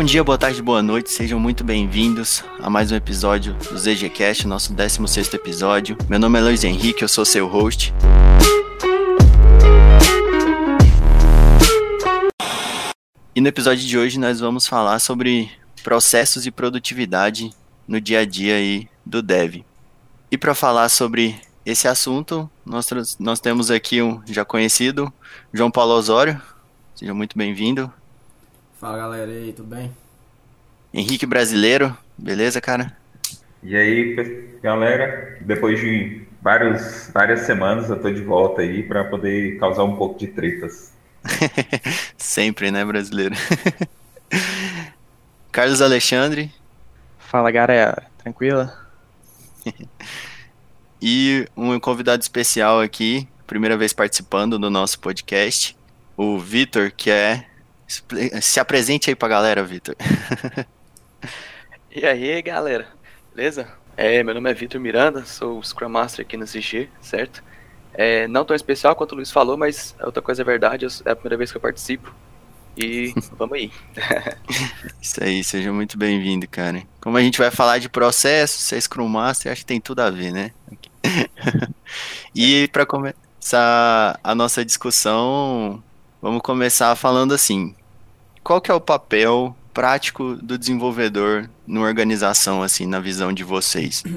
Bom dia, boa tarde, boa noite, sejam muito bem-vindos a mais um episódio do ZGCast, nosso 16 episódio. Meu nome é Luiz Henrique, eu sou seu host. E no episódio de hoje nós vamos falar sobre processos e produtividade no dia a dia aí do dev. E para falar sobre esse assunto, nós, nós temos aqui um já conhecido, João Paulo Osório. Seja muito bem-vindo. Fala galera, e aí, tudo bem? Henrique Brasileiro, beleza, cara? E aí, galera, depois de vários, várias semanas eu tô de volta aí para poder causar um pouco de tretas. Sempre, né, brasileiro? Carlos Alexandre. Fala, galera, tranquila? e um convidado especial aqui, primeira vez participando do nosso podcast, o Vitor, que é se apresente aí pra galera, Vitor. e aí, galera? Beleza? É, meu nome é Vitor Miranda, sou o Scrum Master aqui no CG, certo? É, não tão especial quanto o Luiz falou, mas outra coisa é verdade, é a primeira vez que eu participo. E vamos aí. Isso aí, seja muito bem-vindo, cara. Como a gente vai falar de processo, você é Scrum Master, acho que tem tudo a ver, né? e para começar a nossa discussão, vamos começar falando assim: qual que é o papel prático do desenvolvedor numa organização, assim, na visão de vocês?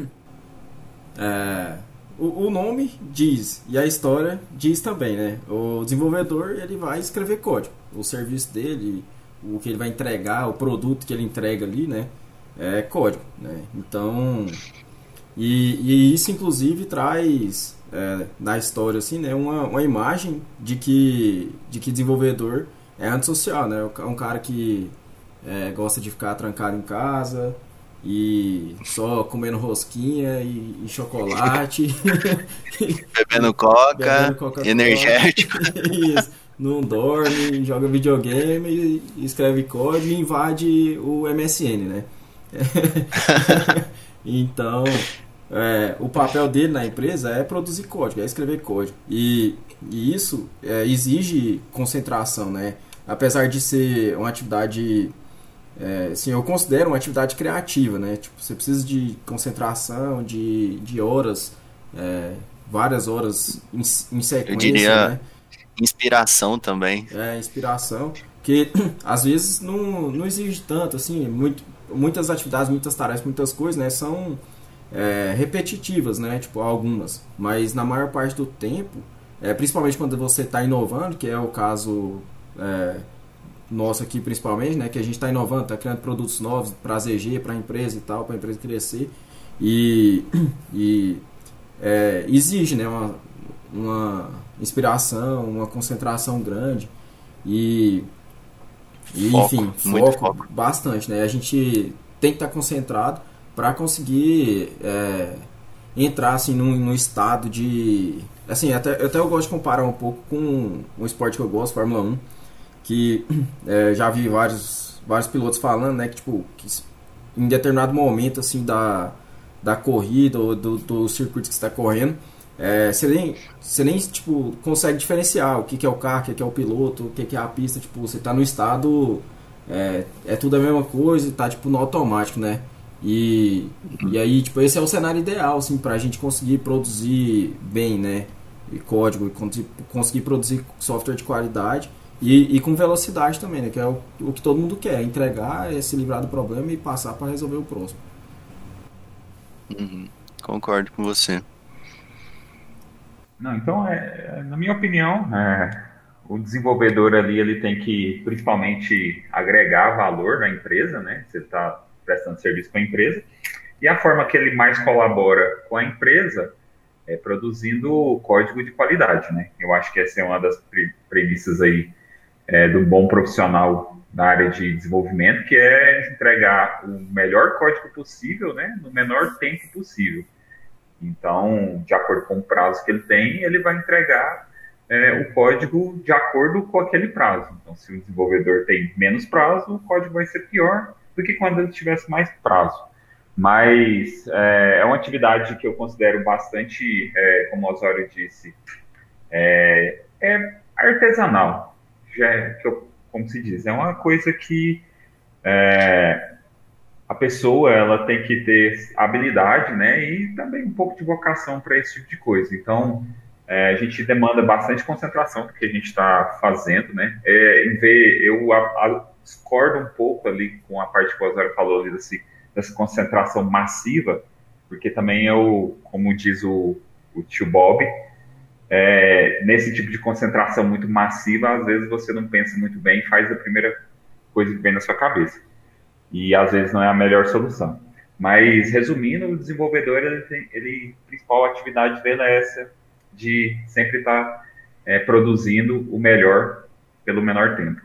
É, o, o, nome diz, e a história diz também, né? O desenvolvedor, ele vai escrever código. O serviço dele, o que ele vai entregar, o produto que ele entrega ali, né? É código, né? Então... E, e isso, inclusive, traz é, na história, assim, né? Uma, uma imagem de que, de que desenvolvedor é antissocial, né? É um cara que é, gosta de ficar trancado em casa e só comendo rosquinha e, e chocolate. Bebendo coca, Bebendo energético. Isso. Não dorme, joga videogame, escreve código e invade o MSN, né? então, é, o papel dele na empresa é produzir código, é escrever código. E, e isso é, exige concentração, né? Apesar de ser uma atividade, é, assim, eu considero uma atividade criativa, né? Tipo, você precisa de concentração, de, de horas, é, várias horas em, em sequência, eu diria né? inspiração também. É, inspiração, que às vezes não, não exige tanto, assim, muito, muitas atividades, muitas tarefas, muitas coisas, né? São é, repetitivas, né? Tipo, algumas. Mas na maior parte do tempo, é, principalmente quando você está inovando, que é o caso é, nosso aqui principalmente, né? Que a gente está inovando, está criando produtos novos para a ZG, para a empresa e tal, para a empresa crescer. E, e é, exige, né? Uma, uma inspiração, uma concentração grande e, e foco, enfim, foco, foco, bastante, né? A gente tem que estar tá concentrado para conseguir é, entrar assim num, num, estado de assim até, até eu gosto de comparar um pouco com um esporte que eu gosto Fórmula 1 que é, já vi vários vários pilotos falando né que tipo que em determinado momento assim da, da corrida ou do, do circuito que está correndo é, você nem você nem tipo consegue diferenciar o que, que é o carro o que, que é o piloto o que, que é a pista tipo você está no estado é, é tudo a mesma coisa tá tipo no automático né e, e aí, tipo, esse é o cenário ideal, assim, pra gente conseguir produzir bem, né? E código, e conseguir produzir software de qualidade e, e com velocidade também, né? Que é o, o que todo mundo quer, entregar, é se livrar do problema e passar para resolver o próximo. Uhum. Concordo com você. Não, então, é, na minha opinião, é, o desenvolvedor ali ele tem que principalmente agregar valor na empresa, né? Você está prestando serviço para a empresa. E a forma que ele mais colabora com a empresa é produzindo código de qualidade, né? Eu acho que essa é uma das premissas aí é, do bom profissional na área de desenvolvimento, que é entregar o melhor código possível, né, no menor tempo possível. Então, de acordo com o prazo que ele tem, ele vai entregar é, o código de acordo com aquele prazo. Então, se o desenvolvedor tem menos prazo, o código vai ser pior do que quando ele tivesse mais prazo. Mas é, é uma atividade que eu considero bastante, é, como o Osório disse, é, é artesanal. Já é, eu, como se diz, é uma coisa que é, a pessoa ela tem que ter habilidade, né, e também um pouco de vocação para esse tipo de coisa. Então, é, a gente demanda bastante concentração do que a gente está fazendo, né? É, em ver, eu a, a, discordo um pouco ali com a parte que o Osório falou ali desse, dessa concentração massiva, porque também eu, como diz o, o tio Bob, é, nesse tipo de concentração muito massiva, às vezes você não pensa muito bem e faz a primeira coisa que vem na sua cabeça. E às vezes não é a melhor solução. Mas, resumindo, o desenvolvedor, ele, tem, ele a principal atividade dele é essa, de sempre estar tá, é, produzindo o melhor pelo menor tempo.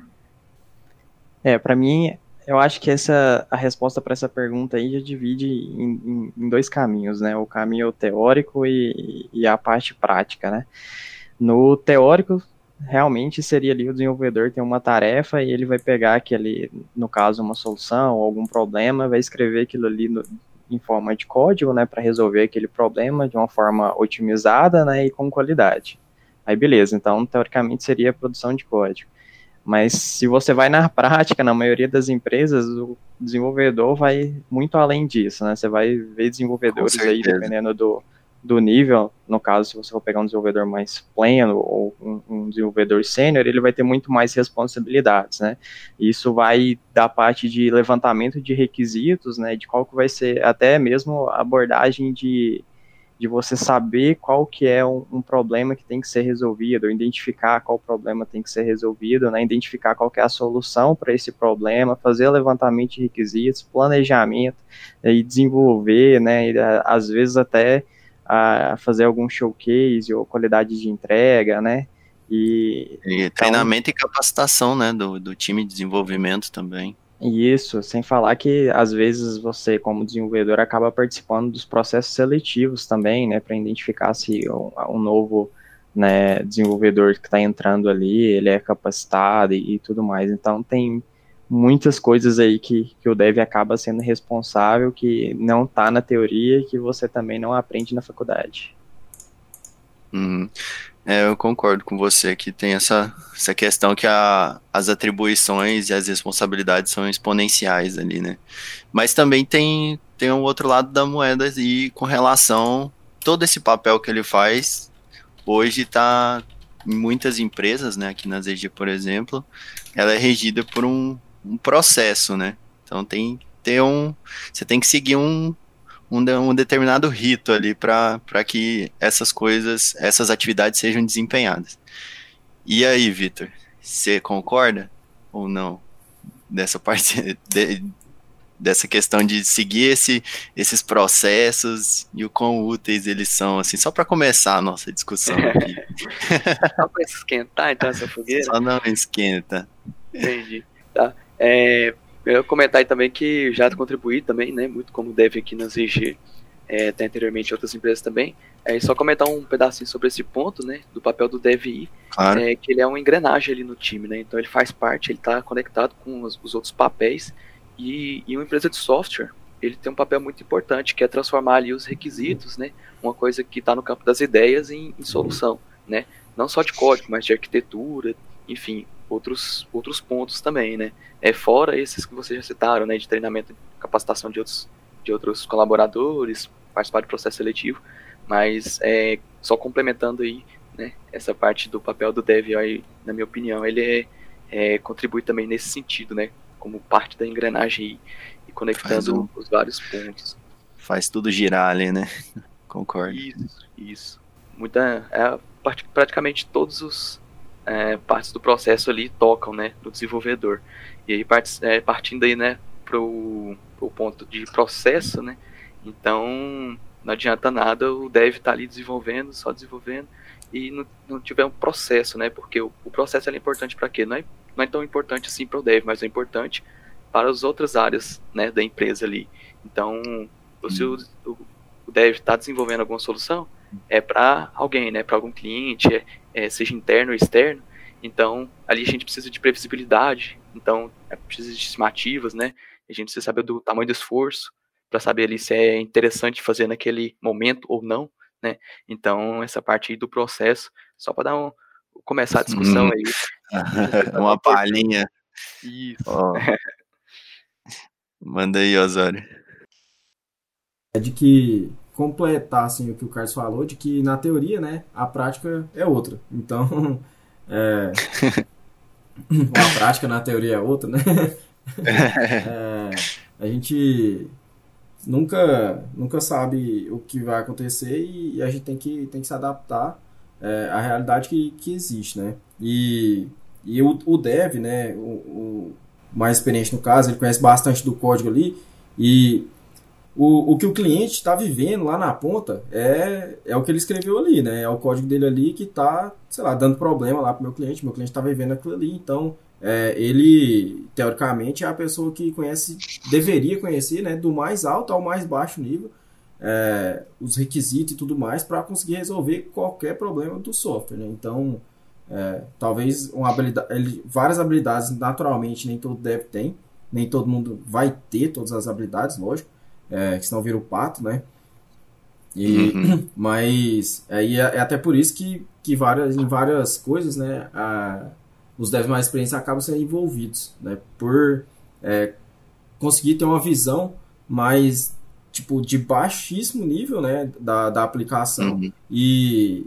É, para mim, eu acho que essa a resposta para essa pergunta aí já divide em, em, dois caminhos, né? O caminho teórico e, e, a parte prática, né? No teórico, realmente seria ali o desenvolvedor tem uma tarefa e ele vai pegar aquele, no caso, uma solução ou algum problema, vai escrever aquilo ali no, em forma de código, né, para resolver aquele problema de uma forma otimizada, né, e com qualidade. Aí beleza, então teoricamente seria produção de código. Mas se você vai na prática, na maioria das empresas, o desenvolvedor vai muito além disso, né? Você vai ver desenvolvedores aí, dependendo do, do nível, no caso, se você for pegar um desenvolvedor mais pleno ou um, um desenvolvedor sênior, ele vai ter muito mais responsabilidades, né? Isso vai da parte de levantamento de requisitos, né? De qual que vai ser até mesmo a abordagem de, de você saber qual que é um, um problema que tem que ser resolvido, identificar qual problema tem que ser resolvido, né? Identificar qual que é a solução para esse problema, fazer levantamento de requisitos, planejamento e desenvolver, né? E, às vezes até a fazer algum showcase ou qualidade de entrega, né? E, e então, treinamento e capacitação, né, do, do time de desenvolvimento também. Isso, sem falar que às vezes você, como desenvolvedor, acaba participando dos processos seletivos também, né, para identificar se um, um novo né, desenvolvedor que está entrando ali, ele é capacitado e, e, tudo mais. Então tem muitas coisas aí que, que o dev acaba sendo responsável, que não está na teoria e que você também não aprende na faculdade. Uhum. É, eu concordo com você que tem essa, essa questão que a, as atribuições e as responsabilidades são exponenciais ali, né? Mas também tem, tem um outro lado da moeda e com relação todo esse papel que ele faz hoje está em muitas empresas, né? Aqui na ZG, por exemplo, ela é regida por um, um processo, né? Então tem ter um, você tem que seguir um, um, um determinado rito ali para que essas coisas, essas atividades sejam desempenhadas. E aí, Vitor, você concorda ou não dessa parte de, dessa questão de seguir esse, esses processos e o quão úteis eles são, assim, só para começar a nossa discussão aqui. só para esquentar então essa fogueira? Só não esquenta. Entendi. Tá. É, eu comentar aí também que já contribuí também, né, muito como deve aqui na ZG, é, até anteriormente outras empresas também. É só comentar um pedacinho sobre esse ponto, né, do papel do DevI, claro. é, que ele é uma engrenagem ali no time, né, então ele faz parte, ele está conectado com os, os, outros papéis e, e uma empresa de software, ele tem um papel muito importante, que é transformar ali os requisitos, né, uma coisa que está no campo das ideias em, em solução, né, não só de código, mas de arquitetura, enfim, outros, outros pontos também, né? É, fora esses que vocês já citaram, né? De treinamento capacitação de outros, de outros colaboradores, participar de processo seletivo, mas é, só complementando aí, né? Essa parte do papel do dev aí, na minha opinião, ele é, é contribui também nesse sentido, né? Como parte da engrenagem e, e conectando um, os vários pontos. Faz tudo girar ali, né? Concordo. Isso, isso. Muita, é, praticamente todos os é, partes do processo ali tocam, né, do desenvolvedor. E aí part, é, partindo aí, né, pro, pro ponto de processo, né, então não adianta nada o dev estar tá ali desenvolvendo, só desenvolvendo, e não, não tiver um processo, né, porque o, o processo é importante para quê? Não é, não é tão importante assim para o dev, mas é importante para as outras áreas, né, da empresa ali. Então, se o, o, o dev está desenvolvendo alguma solução, é para alguém, né, para algum cliente, é, é, seja interno ou externo. Então, ali a gente precisa de previsibilidade, então é, precisa de estimativas, né? A gente precisa saber do tamanho do esforço para saber ali se é interessante fazer naquele momento ou não, né? Então, essa parte aí do processo, só para dar um começar a discussão hum. aí. Uma palhinha. Isso. Oh. Manda aí, Osório. É de que completar assim, o que o Carlos falou, de que na teoria, né, a prática é outra. Então, é, a prática na teoria é outra, né? É, a gente nunca, nunca sabe o que vai acontecer e a gente tem que, tem que se adaptar é, à realidade que, que existe, né? E, e o, o dev, né, o, o mais experiente no caso, ele conhece bastante do código ali e o, o que o cliente está vivendo lá na ponta é, é o que ele escreveu ali, né? É o código dele ali que está, sei lá, dando problema lá para o meu cliente. Meu cliente está vivendo aquilo ali, então é, ele, teoricamente, é a pessoa que conhece, deveria conhecer, né, do mais alto ao mais baixo nível, é, os requisitos e tudo mais para conseguir resolver qualquer problema do software. Né? Então, é, talvez uma habilidade, ele, várias habilidades, naturalmente, nem todo dev tem, nem todo mundo vai ter todas as habilidades, lógico é, que senão vira o pato, né? E, uhum. Mas aí é, é, até por isso que, que várias, em várias coisas, né, a, os devs mais experientes acabam sendo envolvidos, né? Por é, conseguir ter uma visão mais tipo de baixíssimo nível, né, da, da aplicação uhum. e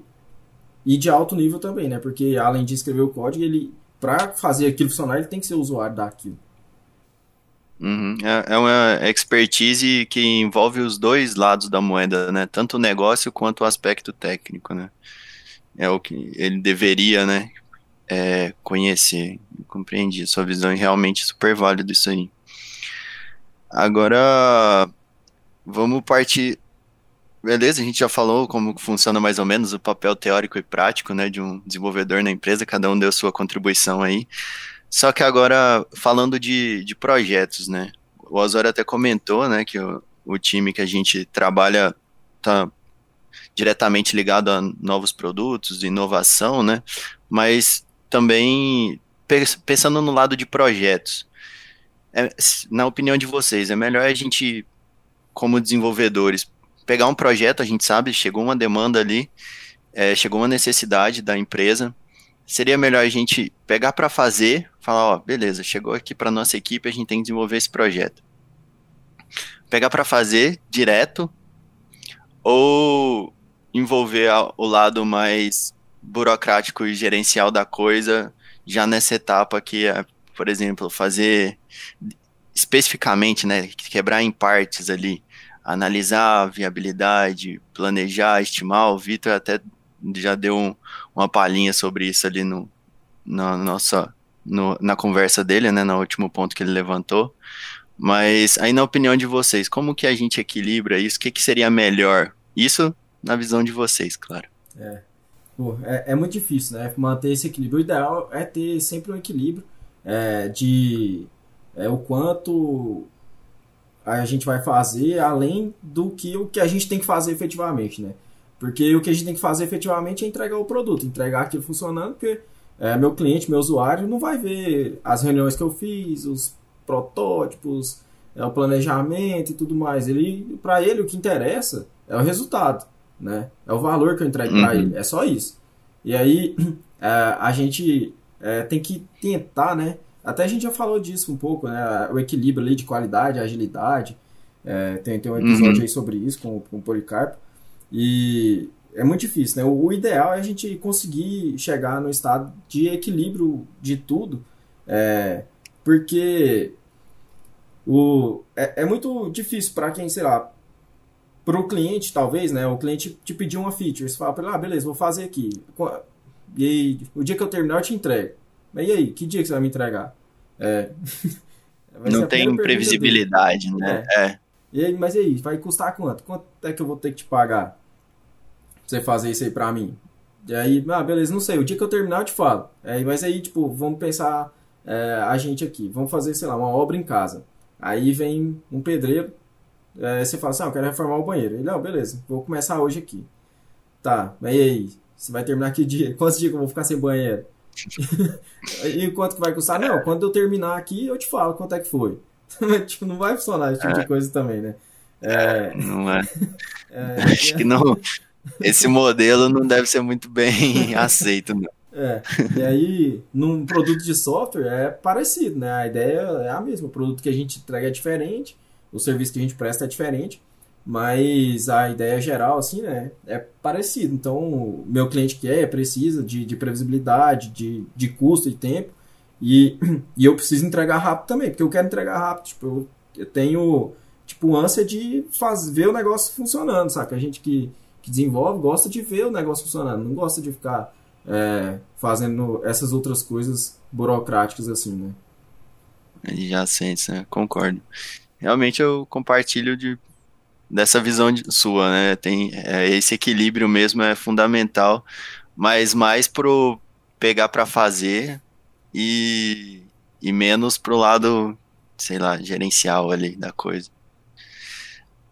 e de alto nível também, né? Porque além de escrever o código, ele para fazer aquilo funcionar, ele tem que ser usuário daquilo. Uhum. É, é uma expertise que envolve os dois lados da moeda, né? Tanto o negócio quanto o aspecto técnico, né? É o que ele deveria, né? É, conhecer. Compreendi sua visão e realmente super válido isso aí. Agora, vamos partir. Beleza, a gente já falou como funciona mais ou menos o papel teórico e prático, né, de um desenvolvedor na empresa, cada um deu sua contribuição aí. Só que agora, falando de, de projetos, né? O Osório até comentou, né, que o, o time que a gente trabalha tá diretamente ligado a novos produtos, inovação, né? Mas também pensando no lado de projetos. É, na opinião de vocês, é melhor a gente, como desenvolvedores, pegar um projeto, a gente sabe, chegou uma demanda ali, é, chegou uma necessidade da empresa, seria melhor a gente pegar para fazer, falar, ó, beleza, chegou aqui para nossa equipe, a gente tem que desenvolver esse projeto. Pegar para fazer direto ou envolver o lado mais burocrático e gerencial da coisa já nessa etapa que é, por exemplo, fazer especificamente, né, quebrar em partes ali, analisar a viabilidade, planejar, estimar. O Vitor até já deu um, uma palhinha sobre isso ali no, na nossa no, na conversa dele, né, no último ponto que ele levantou. Mas aí na opinião de vocês, como que a gente equilibra isso? O que, que seria melhor? Isso na visão de vocês, claro. É. Pô, é, é, muito difícil, né? Manter esse equilíbrio. O ideal é ter sempre um equilíbrio é, de é, o quanto a gente vai fazer além do que o que a gente tem que fazer efetivamente, né? Porque o que a gente tem que fazer efetivamente é entregar o produto, entregar aquilo funcionando, porque é, meu cliente, meu usuário, não vai ver as reuniões que eu fiz, os protótipos, é, o planejamento e tudo mais. Ele, para ele, o que interessa é o resultado, né? É o valor que eu entrego uhum. para ele, é só isso. E aí é, a gente é, tem que tentar, né? Até a gente já falou disso um pouco, né? O equilíbrio ali de qualidade, agilidade. É, tem, tem um episódio uhum. aí sobre isso com, com o Policarpo. E é muito difícil, né? O, ideal é a gente conseguir chegar no estado de equilíbrio de tudo, é, porque o, é, é muito difícil para quem, sei lá, para o cliente, talvez, né? O cliente te pedir uma feature, você fala para ele, ah, beleza, vou fazer aqui. E aí, o dia que eu terminar, eu te entrego. Mas e aí, que dia que você vai me entregar? É, Não tem previsibilidade, dele. né? É. é. E aí, mas e aí, vai custar quanto? Quanto é que eu vou ter que te pagar? Você fazer isso aí pra mim. E aí, ah, beleza, não sei, o dia que eu terminar eu te falo. É, mas aí, tipo, vamos pensar é, a gente aqui, vamos fazer, sei lá, uma obra em casa. Aí vem um pedreiro, é, você fala assim, ah, eu quero reformar o banheiro. Ele, não, beleza, vou começar hoje aqui. Tá, mas e aí? Você vai terminar que dia? Quantos dias que eu vou ficar sem banheiro? e quanto que vai custar? Não, quando eu terminar aqui, eu te falo quanto é que foi. tipo, não vai funcionar esse tipo de é. coisa também, né? É... Não é. é... Acho que não, esse modelo não deve ser muito bem aceito, não. É, e aí, num produto de software é parecido, né? A ideia é a mesma. O produto que a gente entrega é diferente, o serviço que a gente presta é diferente, mas a ideia geral, assim, né? É parecido. Então, meu cliente quer, precisa de, de previsibilidade, de, de custo e tempo, e, e eu preciso entregar rápido também, porque eu quero entregar rápido. Tipo, eu, eu tenho, tipo, ânsia de fazer, ver o negócio funcionando, saca? A gente que, que desenvolve gosta de ver o negócio funcionando, não gosta de ficar é, fazendo essas outras coisas burocráticas assim, né? Adjacentes, né? Concordo. Realmente eu compartilho de, dessa visão de, sua, né? Tem é, esse equilíbrio mesmo é fundamental, mas mais pro pegar para fazer e, e menos pro lado, sei lá, gerencial ali da coisa.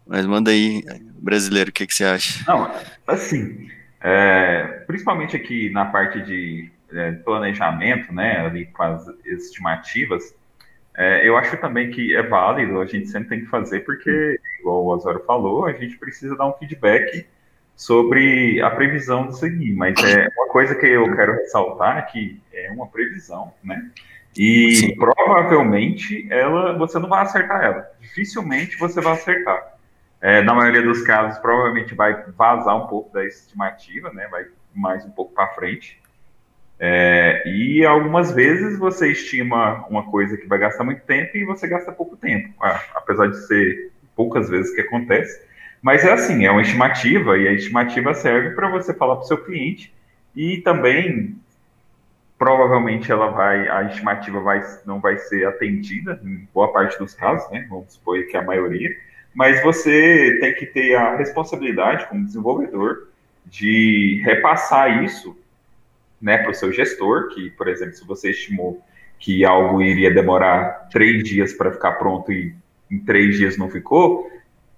Mas manda aí, brasileiro, o que, que você acha? Não, assim, é, principalmente aqui na parte de é, planejamento, né, ali com as estimativas, é, eu acho também que é válido, a gente sempre tem que fazer, porque, igual o Osório falou, a gente precisa dar um feedback sobre a previsão disso aqui, mas é uma coisa que eu quero ressaltar que é uma previsão, né? E Sim. provavelmente ela, você não vai acertar ela. Dificilmente você vai acertar. É, na maioria dos casos, provavelmente vai vazar um pouco da estimativa, né? Vai mais um pouco para frente. É, e algumas vezes você estima uma coisa que vai gastar muito tempo e você gasta pouco tempo, apesar de ser poucas vezes que acontece. Mas é assim, é uma estimativa e a estimativa serve para você falar para o seu cliente e também provavelmente ela vai, a estimativa vai, não vai ser atendida em boa parte dos casos, né? Vamos supor que a maioria mas você tem que ter a responsabilidade como desenvolvedor de repassar isso né, para o seu gestor, que, por exemplo, se você estimou que algo iria demorar três dias para ficar pronto e em três dias não ficou,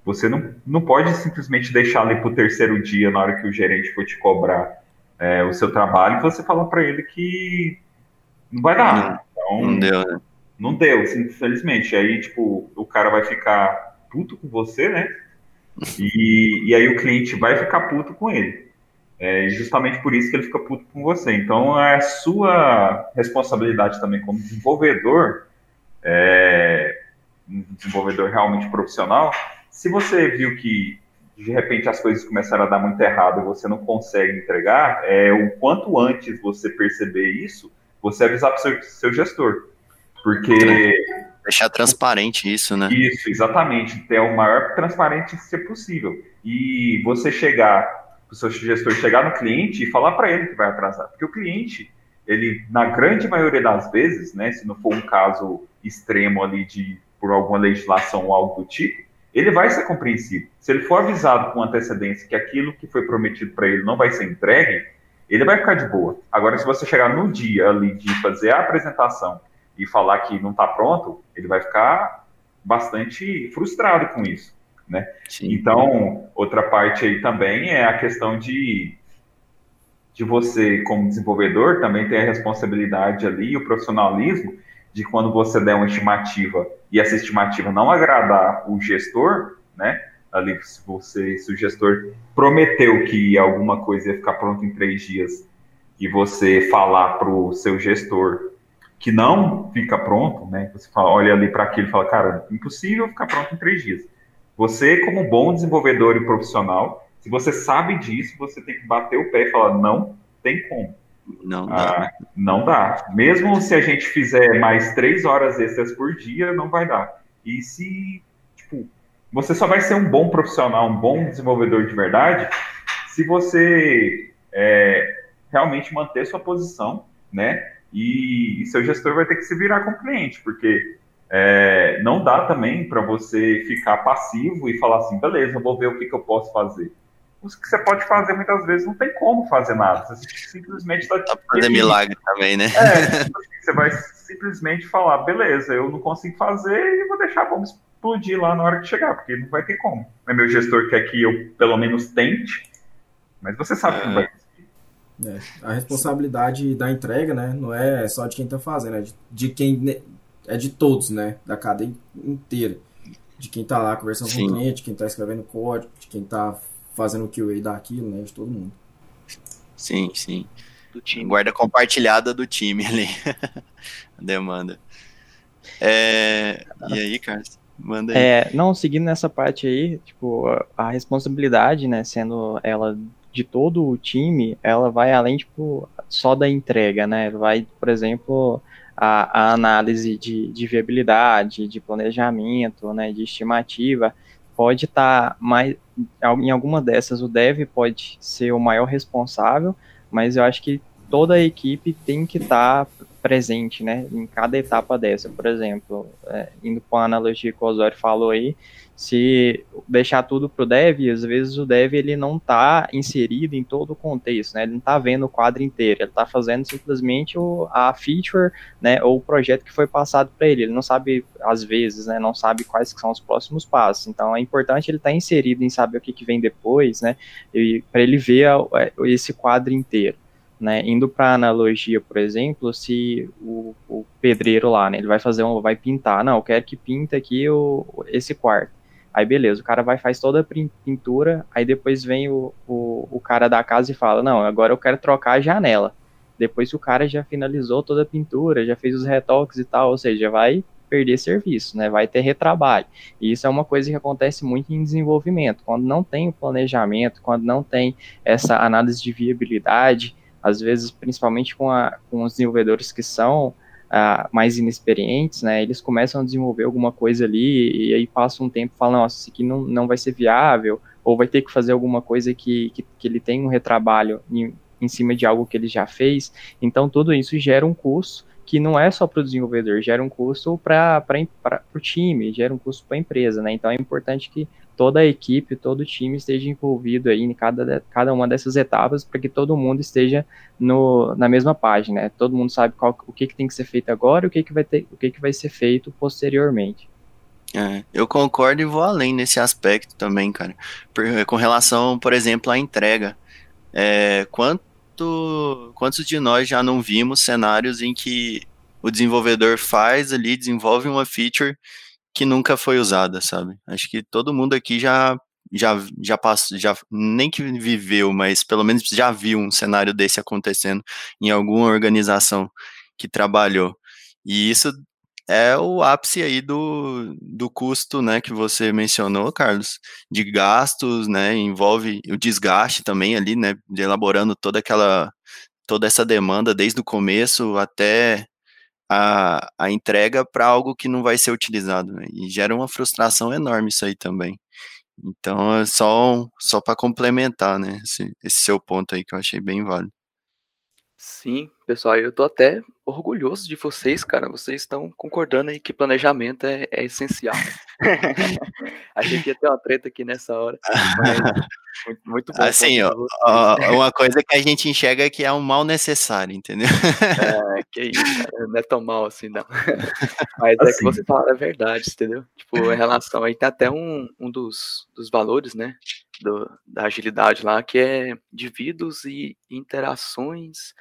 você não, não pode simplesmente deixar ali para o terceiro dia, na hora que o gerente for te cobrar é, o seu trabalho, e você falar para ele que não vai dar. Então, não deu, né? Não deu, infelizmente. Aí, tipo, o cara vai ficar puto com você, né? E, e aí o cliente vai ficar puto com ele. É justamente por isso que ele fica puto com você. Então, é a sua responsabilidade também como desenvolvedor, é, um desenvolvedor realmente profissional, se você viu que de repente as coisas começaram a dar muito errado e você não consegue entregar, é o quanto antes você perceber isso, você avisar para o seu, seu gestor. Porque Deixar transparente isso, né? Isso, exatamente. Ter o maior transparência possível. E você chegar, o seu gestor chegar no cliente e falar para ele que vai atrasar. Porque o cliente, ele, na grande maioria das vezes, né, se não for um caso extremo ali de por alguma legislação ou algo do tipo, ele vai ser compreensivo. Se ele for avisado com antecedência que aquilo que foi prometido para ele não vai ser entregue, ele vai ficar de boa. Agora, se você chegar no dia ali de fazer a apresentação e falar que não está pronto, ele vai ficar bastante frustrado com isso, né? Sim. Então, outra parte aí também é a questão de de você, como desenvolvedor, também ter a responsabilidade ali, o profissionalismo de quando você der uma estimativa e essa estimativa não agradar o gestor, né? Ali, se você, se o gestor prometeu que alguma coisa ia ficar pronta em três dias e você falar para o seu gestor que não fica pronto, né? Você fala, olha ali para aquilo e fala, cara, impossível ficar pronto em três dias. Você, como bom desenvolvedor e profissional, se você sabe disso, você tem que bater o pé e falar, não tem como. Não dá. Ah, não dá. Mesmo se a gente fizer mais três horas extras por dia, não vai dar. E se, tipo, você só vai ser um bom profissional, um bom desenvolvedor de verdade, se você é, realmente manter sua posição, né? E, e seu gestor vai ter que se virar com o cliente, porque é, não dá também para você ficar passivo e falar assim, beleza, vou ver o que, que eu posso fazer. O que você pode fazer muitas vezes não tem como fazer nada. Você simplesmente está. Tá fazer milagre também, né? É, você vai simplesmente falar, beleza, eu não consigo fazer e vou deixar, vamos explodir lá na hora que chegar, porque não vai ter como. Meu gestor quer que eu pelo menos tente, mas você sabe é. que não vai é, a responsabilidade da entrega, né, não é só de quem está fazendo, é de, de, quem é de todos, né, da cadeia inteira, de quem está lá conversando Sim. com o cliente, de quem está escrevendo código, de quem está fazendo o QA daquilo, né, de todo mundo. Sim, sim. do time. Guarda compartilhada do time ali. Demanda. É, e aí, Carlos? Manda aí. É, não, seguindo nessa parte aí, tipo, a responsabilidade, né, sendo ela de todo o time, ela vai além, tipo, só da entrega, né? Vai, por exemplo, a, a análise de, de, viabilidade, de planejamento, né, de estimativa, pode estar tá mais, em alguma dessas o dev pode ser o maior responsável, mas eu acho que toda a equipe tem que estar tá presente, né, em cada etapa dessa. Por exemplo, é, indo com a analogia que o Osório falou aí, se deixar tudo para o dev, às vezes o dev ele não está inserido em todo o contexto, né? Ele não está vendo o quadro inteiro, ele está fazendo simplesmente o, a feature, né? Ou o projeto que foi passado para ele. Ele não sabe, às vezes, né? Não sabe quais são os próximos passos. Então é importante ele estar tá inserido em saber o que, que vem depois, né? Para ele ver a, esse quadro inteiro. Né, indo para analogia, por exemplo, se o, o, pedreiro lá, né, ele vai fazer um, vai pintar, não, eu quero que pinta aqui o, esse quarto. Aí beleza, o cara vai faz toda a pintura, aí depois vem o, o, o cara da casa e fala, não, agora eu quero trocar a janela. Depois que o cara já finalizou toda a pintura, já fez os retoques e tal, ou seja, vai perder serviço, né? Vai ter retrabalho. E isso é uma coisa que acontece muito em desenvolvimento. Quando não tem o planejamento, quando não tem essa análise de viabilidade, às vezes, principalmente com, a, com os desenvolvedores que são uh, mais inexperientes, né, eles começam a desenvolver alguma coisa ali e aí passa um tempo e nossa, isso aqui não, não vai ser viável, ou vai ter que fazer alguma coisa que, que, que ele tem um retrabalho em, em cima de algo que ele já fez. Então, tudo isso gera um custo que não é só para o desenvolvedor, gera um custo para o time, gera um custo para a empresa, né? Então é importante que toda a equipe, todo o time esteja envolvido aí em cada, cada uma dessas etapas para que todo mundo esteja no, na mesma página, né? Todo mundo sabe qual, o que, que tem que ser feito agora e o que, que, vai, ter, o que, que vai ser feito posteriormente. É, eu concordo e vou além nesse aspecto também, cara. Por, com relação, por exemplo, à entrega. É, quanto, quantos de nós já não vimos cenários em que o desenvolvedor faz ali, desenvolve uma feature que nunca foi usada, sabe? Acho que todo mundo aqui já já já passou, já nem que viveu, mas pelo menos já viu um cenário desse acontecendo em alguma organização que trabalhou. E isso é o ápice aí do, do custo, né, que você mencionou, Carlos, de gastos, né, envolve o desgaste também ali, né, elaborando toda aquela toda essa demanda desde o começo até a, a entrega para algo que não vai ser utilizado. Né? E gera uma frustração enorme isso aí também. Então, é só, só para complementar, né, esse, esse seu ponto aí que eu achei bem válido. Sim, pessoal, eu tô até orgulhoso de vocês, cara. Vocês estão concordando aí que planejamento é, é essencial. Achei que ia ter uma treta aqui nessa hora. muito, muito bom. Assim, ó, ó, uma coisa que a gente enxerga é que é um mal necessário, entendeu? É, que isso, cara, não é tão mal assim, não. Mas assim. é que você fala a verdade, entendeu? Tipo, em relação aí, tem até um, um dos, dos valores, né? Do, da agilidade lá, que é dividos e interações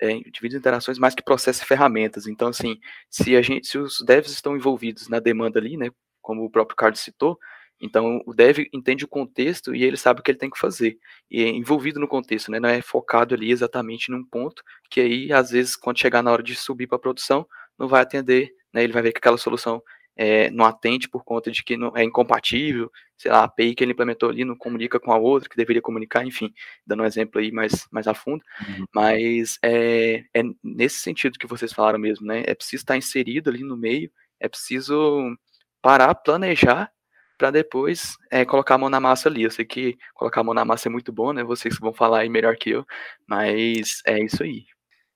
é, divide interações mais que processos e ferramentas. Então, assim, se a gente, se os devs estão envolvidos na demanda ali, né, como o próprio Carlos citou, então o dev entende o contexto e ele sabe o que ele tem que fazer. E é envolvido no contexto, né, não é focado ali exatamente num ponto que aí, às vezes, quando chegar na hora de subir para a produção, não vai atender, né, ele vai ver que aquela solução é, não atende por conta de que não é incompatível, sei lá, a API que ele implementou ali não comunica com a outra, que deveria comunicar, enfim, dando um exemplo aí mais, mais a fundo, uhum. mas é, é nesse sentido que vocês falaram mesmo, né, é preciso estar inserido ali no meio, é preciso parar, planejar, para depois é, colocar a mão na massa ali. Eu sei que colocar a mão na massa é muito bom, né? Vocês vão falar aí melhor que eu, mas é isso aí.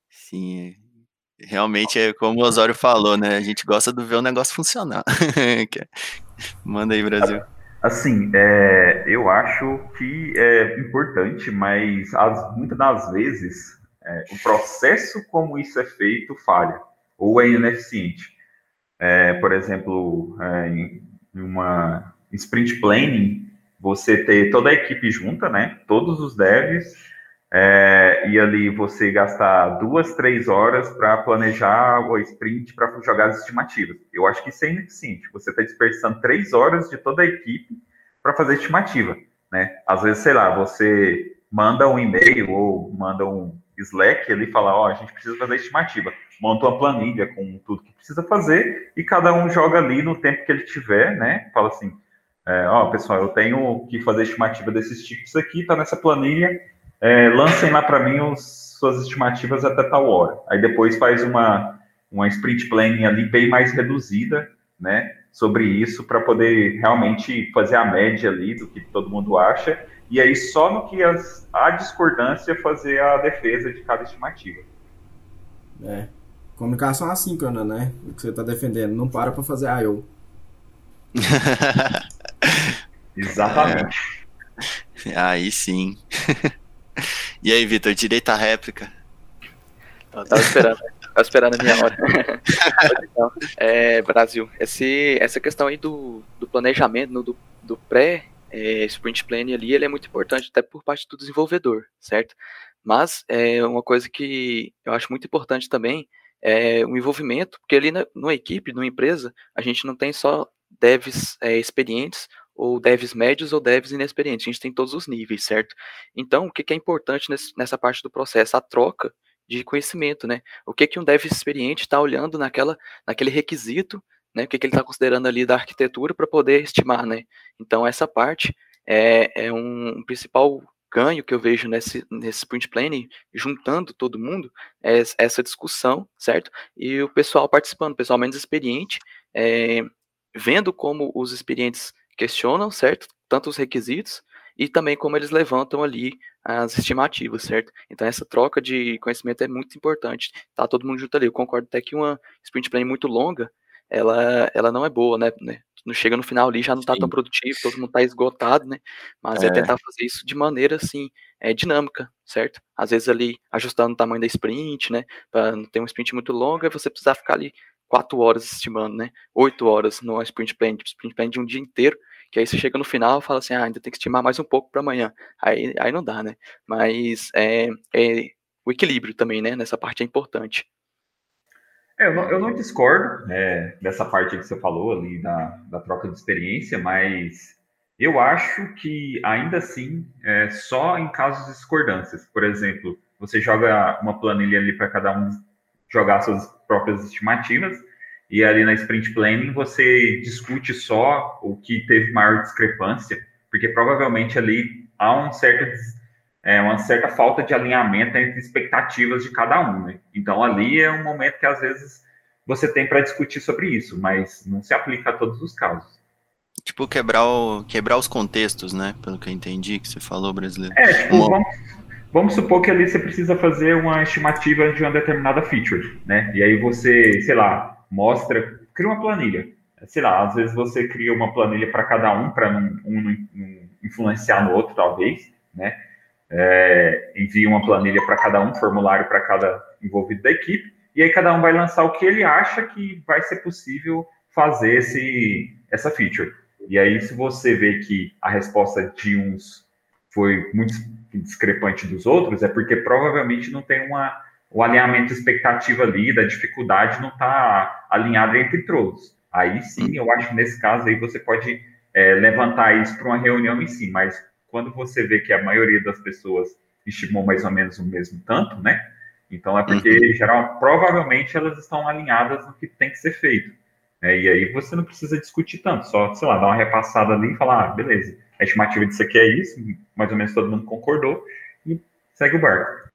Sim, realmente é como o Osório falou, né? A gente gosta de ver o negócio funcionar. Manda aí, Brasil. Assim, é, eu acho que é importante, mas as, muitas das vezes é, o processo como isso é feito falha ou é ineficiente. É, por exemplo, é, em uma sprint planning, você ter toda a equipe junta, né? Todos os devs é, e ali você gastar duas, três horas para planejar o sprint para jogar as estimativas. Eu acho que isso é ineficiente. Você está dispersando três horas de toda a equipe para fazer estimativa, né? Às vezes, sei lá, você manda um e-mail ou manda um Slack ali falar, ó, oh, a gente precisa fazer estimativa. Monta uma planilha com tudo que precisa fazer e cada um joga ali no tempo que ele tiver, né? Fala assim, é, ó, pessoal, eu tenho que fazer estimativa desses tipos aqui, tá nessa planilha, é, lancem lá para mim os, suas estimativas até tal hora. Aí depois faz uma, uma sprint planning ali bem mais reduzida, né? Sobre isso, para poder realmente fazer a média ali do que todo mundo acha e aí só no que as, há discordância fazer a defesa de cada estimativa. É. Comunicação assíncrona, né? O que você está defendendo. Não para para fazer I.O. Exatamente. É. Aí sim. E aí, Vitor, direita à réplica. Eu tava esperando, tava esperando a minha hora. então, é, Brasil, esse, essa questão aí do, do planejamento, do, do pré é, sprint planning ali, ele é muito importante, até por parte do desenvolvedor, certo? Mas é uma coisa que eu acho muito importante também é o envolvimento, porque ali na, numa equipe, numa empresa, a gente não tem só devs é, experientes, ou devs médios ou devs inexperientes, a gente tem todos os níveis, certo? Então, o que, é importante nessa parte do processo? A troca de conhecimento, né? O que, que um dev experiente está olhando naquela, naquele requisito né, o que, que ele está considerando ali da arquitetura para poder estimar, né? Então essa parte é, é um, principal ganho que eu vejo nesse, nesse sprint planning, juntando todo mundo, é essa discussão, certo? E o pessoal participando, o pessoal menos experiente, é, vendo como os experientes questionam, certo? Tanto os requisitos e também como eles levantam ali as estimativas, certo? Então essa troca de conhecimento é muito importante. Tá todo mundo junto ali. Eu concordo até que uma sprint planning muito longa, ela, ela não é boa, né? né? Não chega no final ali, já não está tão produtivo, todo mundo está esgotado, né? Mas é. é. tentar fazer isso de maneira, assim, é, dinâmica, certo? Às vezes ali, ajustando o tamanho da sprint, né? Para não ter uma sprint muito longa, você precisar ficar ali quatro horas estimando, né? Oito horas numa sprint plan, tipo, sprint plan de um dia inteiro, que aí você chega no final e fala assim, ah, ainda tem que estimar mais um pouco para amanhã. Aí, aí não dá, né? Mas é, é, o equilíbrio também, né? Nessa parte é importante. É, eu, não, eu não discordo né, dessa parte que você falou ali da, da troca de experiência, mas eu acho que ainda assim é só em casos de discordâncias. Por exemplo, você joga uma planilha ali para cada um jogar suas próprias estimativas e ali na sprint planning você discute só o que teve maior discrepância, porque provavelmente ali há um certo é, uma certa falta de alinhamento entre expectativas de cada um. Né? Então, ali é um momento que às vezes você tem para discutir sobre isso, mas não se aplica a todos os casos. Tipo, quebrar, o, quebrar os contextos, né? Pelo que eu entendi que você falou, brasileiro. É, tipo, vamos, vamos supor que ali você precisa fazer uma estimativa de uma determinada feature, né? E aí você, sei lá, mostra, cria uma planilha. Sei lá, às vezes você cria uma planilha para cada um, para um, um, um influenciar no outro, talvez, né? é, envia uma planilha para cada um, formulário para cada envolvido da equipe, e aí cada um vai lançar o que ele acha que vai ser possível fazer esse, essa feature. E aí, se você vê que a resposta de uns foi muito discrepante dos outros, é porque provavelmente não tem uma, o alinhamento expectativa ali, da dificuldade não está alinhado entre todos. Aí sim, eu acho que nesse caso aí você pode é, levantar isso para uma reunião em si, mas quando você vê que a maioria das pessoas estimou mais ou menos o mesmo tanto, né? Então é porque, uhum. geral, provavelmente elas estão alinhadas no que tem que ser feito. Né? E aí você não precisa discutir tanto, só, sei lá, dar uma repassada ali e falar, ah, beleza, a estimativa disso aqui é isso, mais ou menos todo mundo concordou, e segue o barco.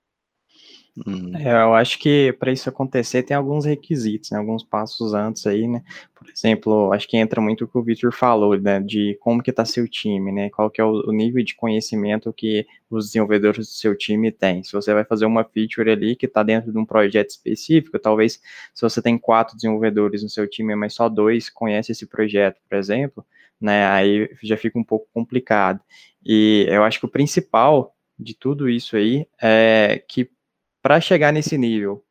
Hum. É, eu acho que para isso acontecer tem alguns requisitos, né, alguns passos antes aí, né? Por exemplo, acho que entra muito o que o Victor falou, né, de como que está seu time, né? Qual que é o, o, nível de conhecimento que os desenvolvedores do seu time têm. Se você vai fazer uma feature ali que está dentro de um projeto específico, talvez se você tem quatro desenvolvedores no seu time, mas só dois conhecem esse projeto, por exemplo, né? Aí já fica um pouco complicado. E eu acho que o principal de tudo isso aí é que para chegar nesse nível,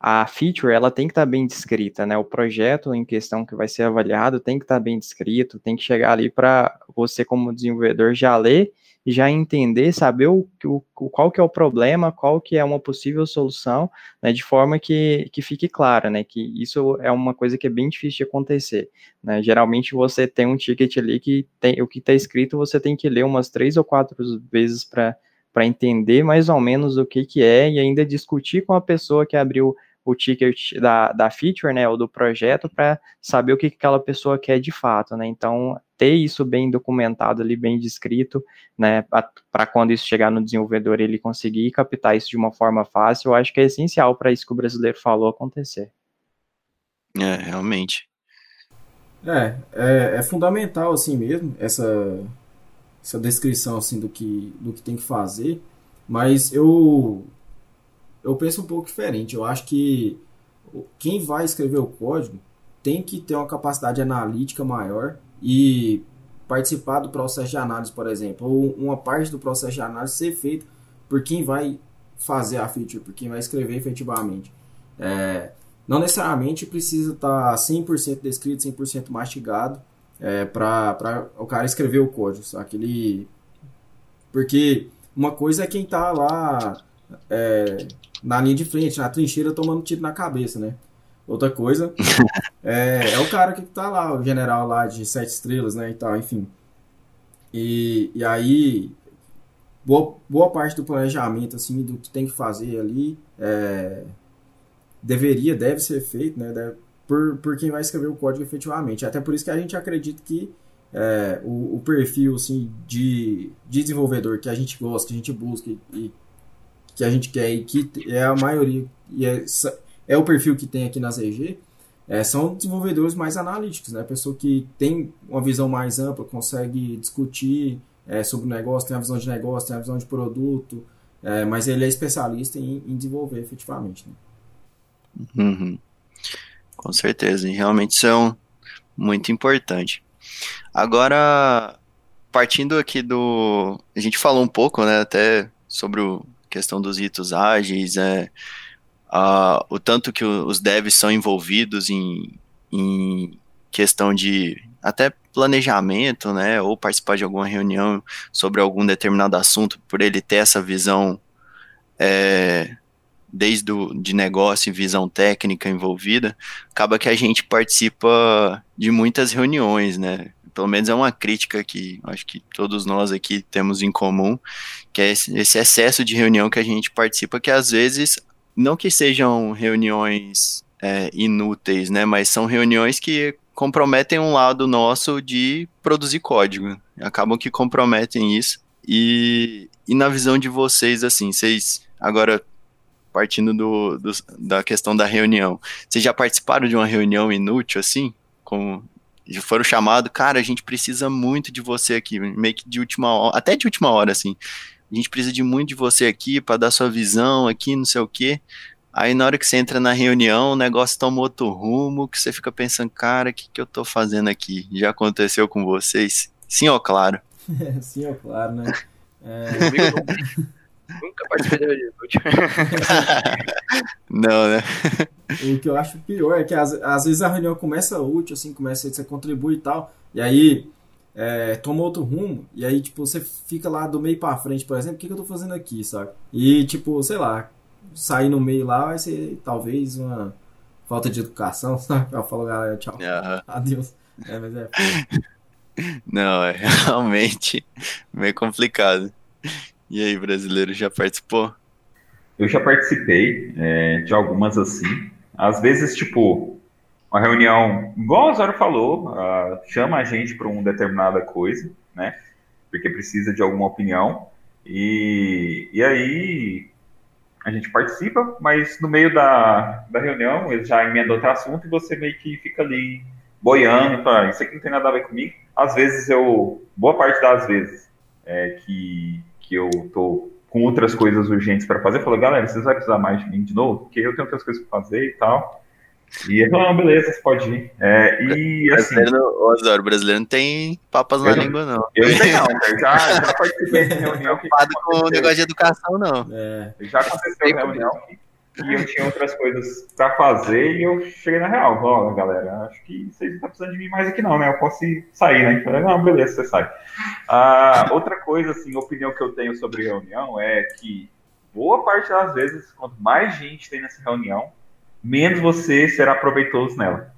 a feature ela tem que estar tá bem descrita, né? O projeto em questão que vai ser avaliado tem que estar tá bem descrito, tem que chegar ali para você como desenvolvedor já ler, já entender, saber o, o, qual que é o problema, qual que é uma possível solução, né? De forma que, que fique clara, né? Que isso é uma coisa que é bem difícil de acontecer, né? Geralmente você tem um ticket ali que tem o que está escrito, você tem que ler umas três ou quatro vezes para para entender mais ou menos o que, que é e ainda discutir com a pessoa que abriu o ticket da, da feature, né, ou do projeto, para saber o que, que aquela pessoa quer de fato, né? Então, ter isso bem documentado ali, bem descrito, né, para quando isso chegar no desenvolvedor ele conseguir captar isso de uma forma fácil, eu acho que é essencial para isso que o brasileiro falou acontecer. É, realmente. É, é, é, fundamental assim mesmo essa essa descrição assim do que do que tem que fazer, mas eu eu penso um pouco diferente. Eu acho que quem vai escrever o código tem que ter uma capacidade analítica maior e participar do processo de análise, por exemplo, ou uma parte do processo de análise ser feita por quem vai fazer a feature, por quem vai escrever efetivamente. É, não necessariamente precisa estar 100% descrito, 100% mastigado é, para o cara escrever o código, aquele porque uma coisa é quem está lá é, na linha de frente, na trincheira, tomando tiro na cabeça, né? Outra coisa é, é, o cara que tá lá, o general lá de sete estrelas, né, e tal, enfim. E, e aí, boa, boa parte do planejamento, assim, do que tem que fazer ali, é, deveria, deve ser feito, né, deve, por, por quem vai escrever o código efetivamente. Até por isso que a gente acredita que é, o, o, perfil, assim, de, de desenvolvedor que a gente gosta, que a gente busca e, e que a gente quer e que é a maioria, e é, é o perfil que tem aqui na ZG, é, são desenvolvedores mais analíticos, né? Pessoa que tem uma visão mais ampla, consegue discutir é, sobre o negócio, tem a visão de negócio, tem a visão de produto, é, mas ele é especialista em, em desenvolver efetivamente. Né? Uhum. Com certeza, e realmente isso é muito importante. Agora, partindo aqui do. A gente falou um pouco, né, até sobre o, questão dos ritos ágeis, é, uh, o tanto que os devs são envolvidos em, em questão de até planejamento, né, ou participar de alguma reunião sobre algum determinado assunto, por ele ter essa visão é, desde o, de negócio e visão técnica envolvida, acaba que a gente participa de muitas reuniões, né, pelo menos é uma crítica que acho que todos nós aqui temos em comum, que é esse, excesso de reunião que a gente participa, que às vezes, não que sejam reuniões é, inúteis, né, mas são reuniões que comprometem um lado nosso de produzir código, acabam que comprometem isso, e, e na visão de vocês, assim, vocês, agora partindo do, do, da questão da reunião, vocês já participaram de uma reunião inútil, assim, com foram chamados, cara, a gente precisa muito de você aqui, meio que de última hora, até de última hora, assim. A gente precisa de muito de você aqui para dar sua visão aqui, não sei o quê. Aí na hora que você entra na reunião, o negócio toma outro rumo, que você fica pensando, cara, o que, que eu tô fazendo aqui? Já aconteceu com vocês? Sim ou claro? Sim ou claro, né? É... Nunca participei da reunião. Não, né? O que eu acho pior é que às, às vezes a reunião começa útil, assim, começa, você contribui e tal, e aí é, toma outro rumo, e aí, tipo, você fica lá do meio pra frente, por exemplo, o que, que eu tô fazendo aqui, sabe? E, tipo, sei lá, sair no meio lá vai ser talvez uma falta de educação, sabe? Eu falo, galera, tchau, uhum. adeus. É, mas é. Não, é realmente meio complicado. E aí, brasileiro, já participou? Eu já participei é, de algumas assim. Às vezes, tipo, uma reunião, igual o Zoro falou, uh, chama a gente para uma determinada coisa, né? Porque precisa de alguma opinião. E, e aí a gente participa, mas no meio da, da reunião ele já emenda outro assunto e você meio que fica ali boiando, fala, isso aqui não tem nada a ver comigo. Às vezes eu, boa parte das vezes, é que que eu tô com outras coisas urgentes para fazer, falou, galera, vocês vão precisar mais de mim de novo? Porque eu tenho outras coisas para fazer e tal. E ele falou, beleza, você pode ir. É, e assim. Brasileiro, o brasileiro não tem papas na língua, não. Eu não tenho, não. Eu já, já participei de reunião que. Não com o negócio de educação, não. É. Já aconteceu reunião que e eu tinha outras coisas para fazer e eu cheguei na real. Ó, galera, acho que vocês não estão precisando de mim mais aqui não, né? Eu posso sair, né? Falei, não, beleza, você sai. Ah, outra coisa, assim, opinião que eu tenho sobre reunião é que boa parte das vezes, quanto mais gente tem nessa reunião, menos você será proveitoso nela.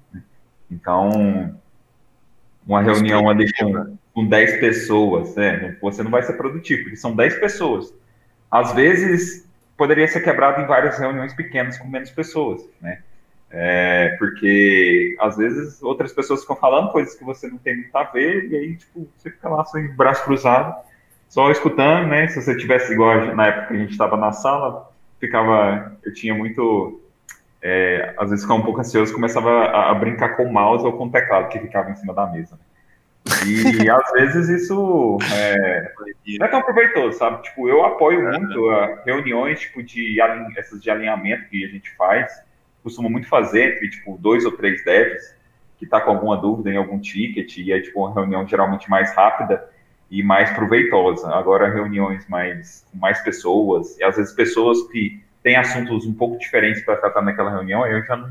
Então, uma reunião ali com, com 10 pessoas, né? você não vai ser produtivo, porque são 10 pessoas. às vezes poderia ser quebrado em várias reuniões pequenas com menos pessoas, né? É, porque às vezes outras pessoas ficam falando coisas que você não tem muito a ver, e aí tipo, você fica lá sem braço cruzado, só escutando, né? Se você tivesse igual na época que a gente estava na sala, ficava. Eu tinha muito. É, às vezes ficava um pouco ansioso, começava a, a, brincar com o mouse ou com o teclado que ficava em cima da mesa. E às vezes isso é, não é tão proveitoso, sabe? Tipo, eu apoio muito a reuniões tipo de essas de alinhamento que a gente faz costuma muito fazer entre, tipo, dois ou três devs que está com alguma dúvida em algum ticket, e é, tipo, uma reunião geralmente mais rápida e mais proveitosa. Agora, reuniões mais com mais pessoas, e às vezes pessoas que têm assuntos um pouco diferentes para tratar naquela reunião, eu já não,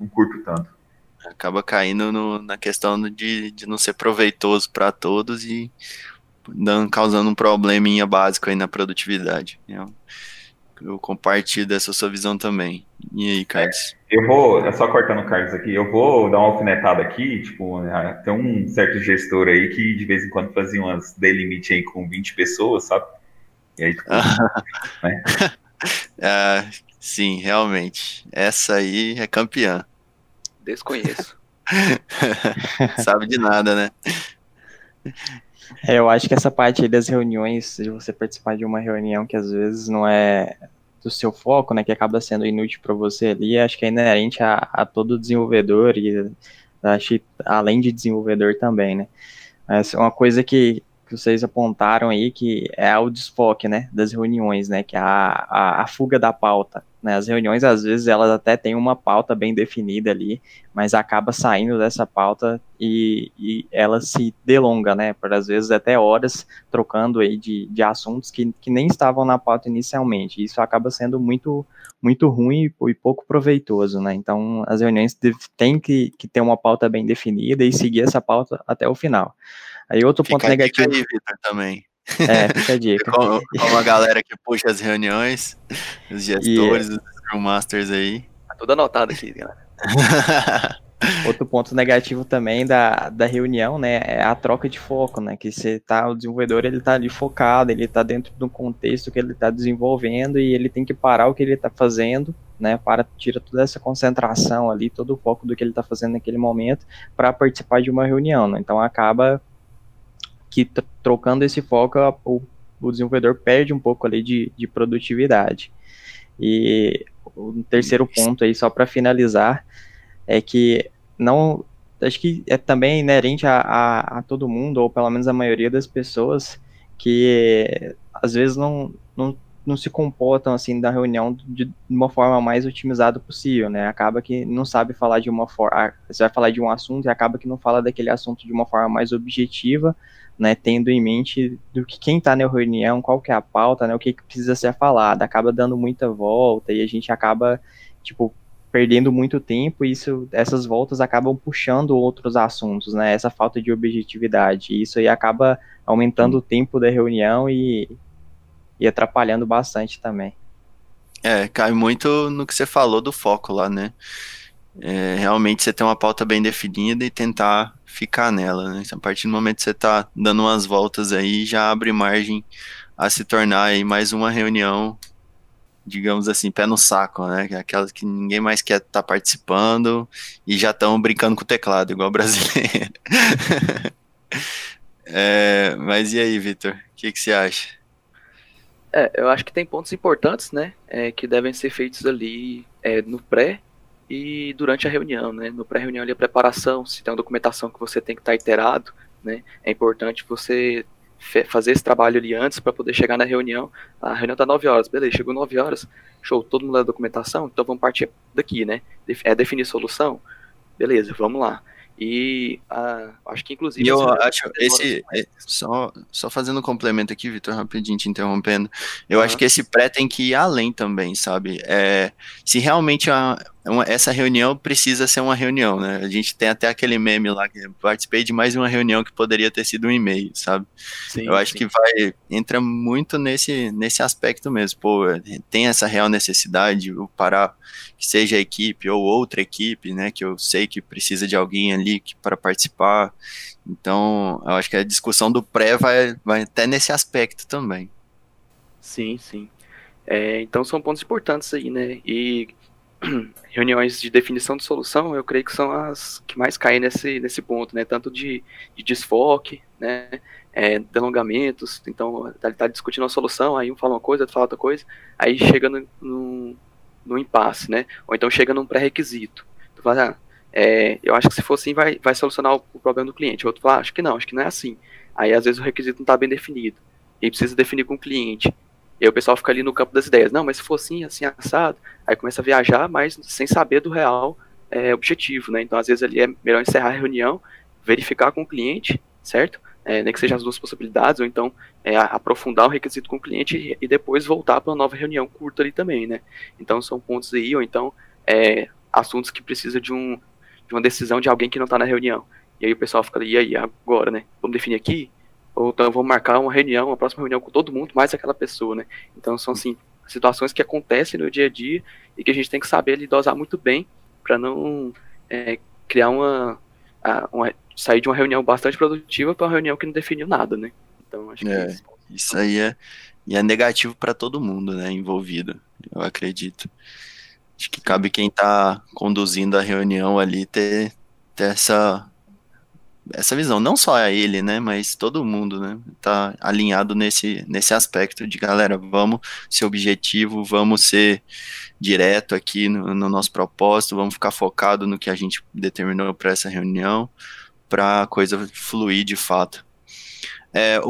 não curto tanto. Acaba caindo no, na questão de, de não ser proveitoso para todos e dando, causando um probleminha básico aí na produtividade. Eu, eu compartilho dessa sua visão também. E aí, Carlos? É, eu vou, é só cortando o Carlos aqui, eu vou dar uma alfinetada aqui, tipo, né, tem um certo gestor aí que de vez em quando fazia umas meet aí com 20 pessoas, sabe? E aí, tipo, né? ah, sim, realmente. Essa aí é campeã. Desconheço. Sabe de nada, né? É, eu acho que essa parte aí das reuniões, de você participar de uma reunião que às vezes não é do seu foco, né, que acaba sendo inútil para você ali, acho que é inerente a, a todo desenvolvedor e acho, além de desenvolvedor também, né. Mas uma coisa que, que vocês apontaram aí, que é o desfoque, né, das reuniões, né, que é a, a, a fuga da pauta. Né? As reuniões, às vezes, elas até têm uma pauta bem definida ali, mas acaba saindo dessa pauta e, e ela se delonga, né? Por às vezes até horas trocando aí de, de assuntos que, que nem estavam na pauta inicialmente. Isso acaba sendo muito muito ruim e pouco proveitoso, né? Então, as reuniões têm que, que ter uma pauta bem definida e seguir essa pauta até o final. Aí outro Fica ponto negativo. Aí, Victor, também. É, fica a dica. como, como a galera que puxa as reuniões, os gestores, yeah. os Scrum Masters aí. Tá tudo anotado aqui, galera. Outro ponto negativo também da, da reunião, né, é a troca de foco, né, que você tá, o desenvolvedor, ele tá ali focado, ele tá dentro do contexto que ele tá desenvolvendo e ele tem que parar o que ele tá fazendo, né, para tira toda essa concentração ali, todo o foco do que ele tá fazendo naquele momento para participar de uma reunião, né, então acaba que trocando esse foco, o, o desenvolvedor perde um pouco ali de, de produtividade. E o terceiro ponto aí, só para finalizar, é que não. Acho que é também inerente a, a, a, todo mundo, ou pelo menos a maioria das pessoas, que às vezes não, não, não se comportam assim da reunião de, uma forma mais otimizada possível, né? Acaba que não sabe falar de uma forma. Você vai falar de um assunto e acaba que não fala daquele assunto de uma forma mais objetiva né, tendo em mente do que quem está na reunião, qual que é a pauta, né, o que, que precisa ser falado, acaba dando muita volta e a gente acaba, tipo, perdendo muito tempo e isso, essas voltas acabam puxando outros assuntos, né, essa falta de objetividade, isso aí acaba aumentando o tempo da reunião e, e atrapalhando bastante também. É, cai muito no que você falou do foco lá, né, é, realmente você ter uma pauta bem definida e tentar ficar nela, né? A partir do momento que você está dando umas voltas aí, já abre margem a se tornar aí mais uma reunião, digamos assim, pé no saco, né? É aquelas que ninguém mais quer estar tá participando e já estão brincando com o teclado, igual brasileiro. é, mas e aí, Vitor? O que, que você acha? É, eu acho que tem pontos importantes, né? É, que devem ser feitos ali é, no pré e durante a reunião, né? No pré-reunião ali a preparação, se tem uma documentação que você tem que estar tá iterado, né? É importante você fazer esse trabalho ali antes para poder chegar na reunião. A reunião tá 9 horas, beleza, chegou 9 horas, show, todo mundo da documentação, então vamos partir daqui, né? É definir solução? Beleza, vamos lá. E uh, acho que inclusive. E eu acho esse. É, só, só fazendo um complemento aqui, Vitor, rapidinho te interrompendo. Eu uhum. acho que esse pré tem que ir além também, sabe? É, se realmente a, uma, essa reunião precisa ser uma reunião, né? A gente tem até aquele meme lá que participei de mais uma reunião que poderia ter sido um e-mail, sabe? Sim, eu acho sim. que vai entra muito nesse nesse aspecto mesmo. Pô, tem essa real necessidade, o parar que seja a equipe ou outra equipe, né? Que eu sei que precisa de alguém ali para participar. Então, eu acho que a discussão do pré vai, vai até nesse aspecto também. Sim, sim. É, então são pontos importantes aí, né? E reuniões de definição de solução, eu creio que são as que mais caem nesse, nesse ponto, né? Tanto de, de desfoque, né? É, delongamentos, então tá, tá, discutindo uma solução, aí um fala uma coisa, outro fala outra coisa, aí chega no, no, no impasse, né? Ou então chega num pré-requisito. Tu fala, ah, é, eu acho que se for assim vai, vai solucionar o, o problema do cliente. O outro fala, ah, acho que não, acho que não é assim. Aí às vezes o requisito não está bem definido. E precisa definir com o cliente. E aí o pessoal fica ali no campo das ideias. Não, mas se for assim, assim, assado, aí começa a viajar, mas sem saber do real é, objetivo, né? Então, às vezes ali é melhor encerrar a reunião, verificar com o cliente, certo? É, nem que sejam as duas possibilidades, ou então é, aprofundar o requisito com o cliente e, e depois voltar para uma nova reunião curta ali também, né? Então, são pontos aí, ou então é, assuntos que precisam de, um, de uma decisão de alguém que não está na reunião. E aí o pessoal fica ali, e aí, agora, né? Vamos definir aqui? Ou então vamos marcar uma reunião, uma próxima reunião com todo mundo, mais aquela pessoa, né? Então são assim, situações que acontecem no dia a dia e que a gente tem que saber ali dosar muito bem para não é, criar uma, uma, sair de uma reunião bastante produtiva para uma reunião que não definiu nada, né? Então acho que é, isso, isso aí é e é negativo para todo mundo, né, envolvido. Eu acredito. Acho que cabe quem está conduzindo a reunião ali ter, ter essa essa visão, não só a ele, né, mas todo mundo, né, tá alinhado nesse, nesse aspecto de, galera, vamos ser objetivo, vamos ser direto aqui no, no nosso propósito, vamos ficar focado no que a gente determinou para essa reunião, para a coisa fluir de fato. É,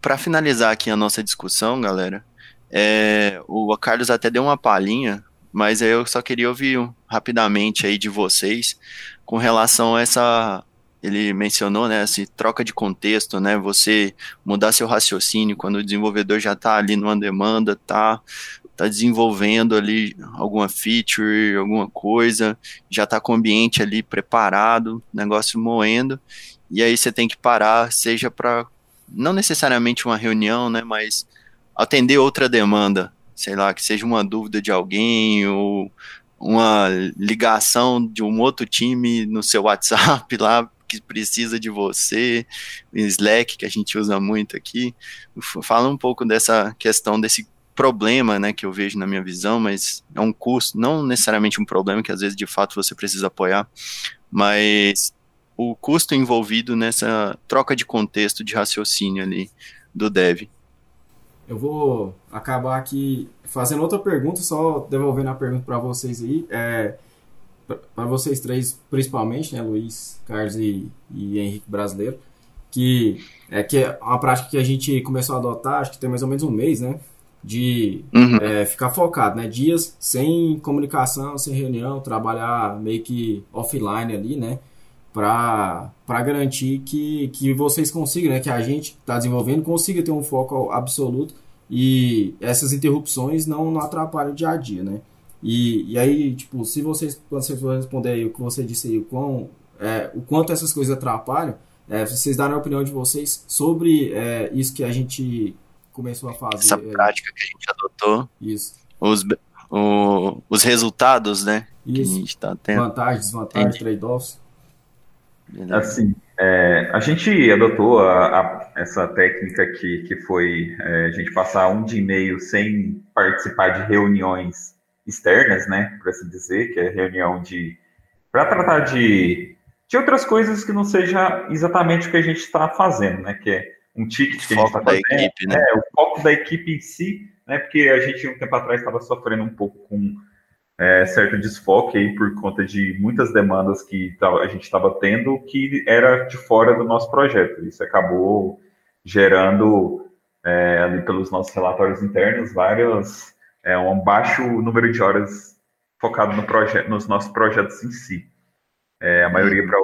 para finalizar aqui a nossa discussão, galera, é, o Carlos até deu uma palhinha, mas eu só queria ouvir rapidamente aí de vocês com relação a essa ele mencionou, né, assim, troca de contexto, né, você mudar seu raciocínio quando o desenvolvedor já está ali numa demanda, tá, tá desenvolvendo ali alguma feature, alguma coisa, já está com o ambiente ali preparado, negócio moendo, e aí você tem que parar, seja para não necessariamente uma reunião, né, mas atender outra demanda, sei lá, que seja uma dúvida de alguém ou uma ligação de um outro time no seu WhatsApp lá que precisa de você, Slack, que a gente usa muito aqui. Fala um pouco dessa questão desse problema, né, que eu vejo na minha visão, mas é um custo, não necessariamente um problema que às vezes de fato você precisa apoiar, mas o custo envolvido nessa troca de contexto de raciocínio ali do dev. Eu vou acabar aqui fazendo outra pergunta, só devolvendo a pergunta para vocês aí. É, para vocês três, principalmente, né, Luiz, Carlos e, e Henrique Brasileiro, que é que é uma prática que a gente começou a adotar, acho que tem mais ou menos um mês, né, de uhum. é, ficar focado, né, dias sem comunicação, sem reunião, trabalhar meio que offline ali, né, para garantir que, que vocês consigam, né, que a gente está desenvolvendo consiga ter um foco absoluto e essas interrupções não, não atrapalhem o dia a dia, né. E, e aí, tipo, se vocês, quando vocês for responder aí o que você disse aí, o, quão, é, o quanto essas coisas atrapalham, é, vocês darem a opinião de vocês sobre é, isso que a gente começou a fazer. Essa é. prática que a gente adotou. Isso. Os, o, os resultados, né? Isso. Que a gente tá tendo. Vantagens, desvantagens, trade-offs. Assim, é, a gente adotou a, a, essa técnica que, que foi é, a gente passar um dia e meio sem participar de reuniões externas, né, para se dizer, que é reunião de para tratar de, de outras coisas que não seja exatamente o que a gente está fazendo, né, que é um ticket que a gente está fazendo, equipe, né? é, o foco da equipe em si, né, porque a gente um tempo atrás estava sofrendo um pouco com é, certo desfoque aí por conta de muitas demandas que a gente estava tendo que era de fora do nosso projeto. Isso acabou gerando é, ali pelos nossos relatórios internos várias é um baixo número de horas focado no projeto, nos nossos projetos em si. É, a maioria para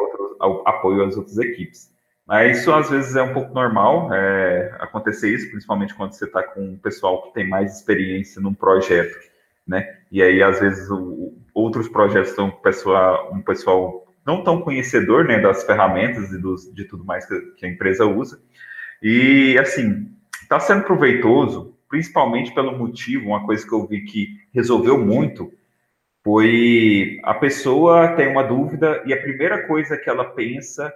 apoio às outras equipes. Mas isso às vezes é um pouco normal é, acontecer isso, principalmente quando você está com um pessoal que tem mais experiência num projeto, né? E aí às vezes o, outros projetos estão com um pessoal não tão conhecedor, né, das ferramentas e dos, de tudo mais que, que a empresa usa. E assim, está sendo proveitoso principalmente pelo motivo, uma coisa que eu vi que resolveu muito, foi a pessoa tem uma dúvida e a primeira coisa que ela pensa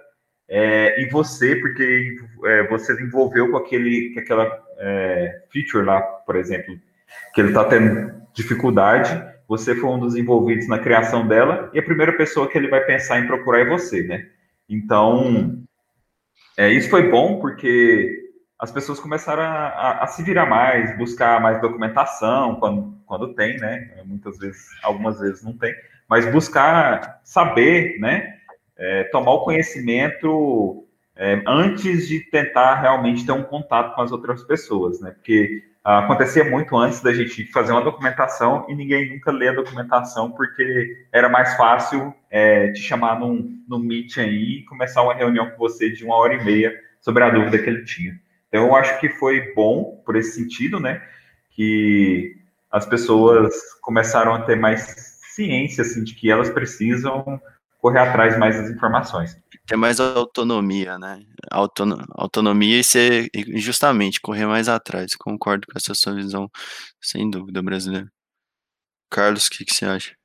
é em você, porque é, você envolveu com, aquele, aquela é, feature lá, por exemplo, que ele está tendo dificuldade, você foi um dos envolvidos na criação dela e a primeira pessoa que ele vai pensar em procurar é você, né? Então, é, isso foi bom porque as pessoas começaram a, a, a, se virar mais, buscar mais documentação quando, quando tem, né? Muitas vezes, algumas vezes não tem, mas buscar saber, né? É, tomar o conhecimento é, antes de tentar realmente ter um contato com as outras pessoas, né? Porque acontecia muito antes da gente fazer uma documentação e ninguém nunca lê a documentação porque era mais fácil é, te chamar num, num meet aí e começar uma reunião com você de uma hora e meia sobre a dúvida que ele tinha. Então, eu acho que foi bom por esse sentido, né? Que as pessoas começaram a ter mais ciência, assim, de que elas precisam correr atrás mais das informações. Ter mais autonomia, né? Autono autonomia e ser, justamente, correr mais atrás. Concordo com essa sua visão, sem dúvida, brasileiro. Carlos, o que, que você acha?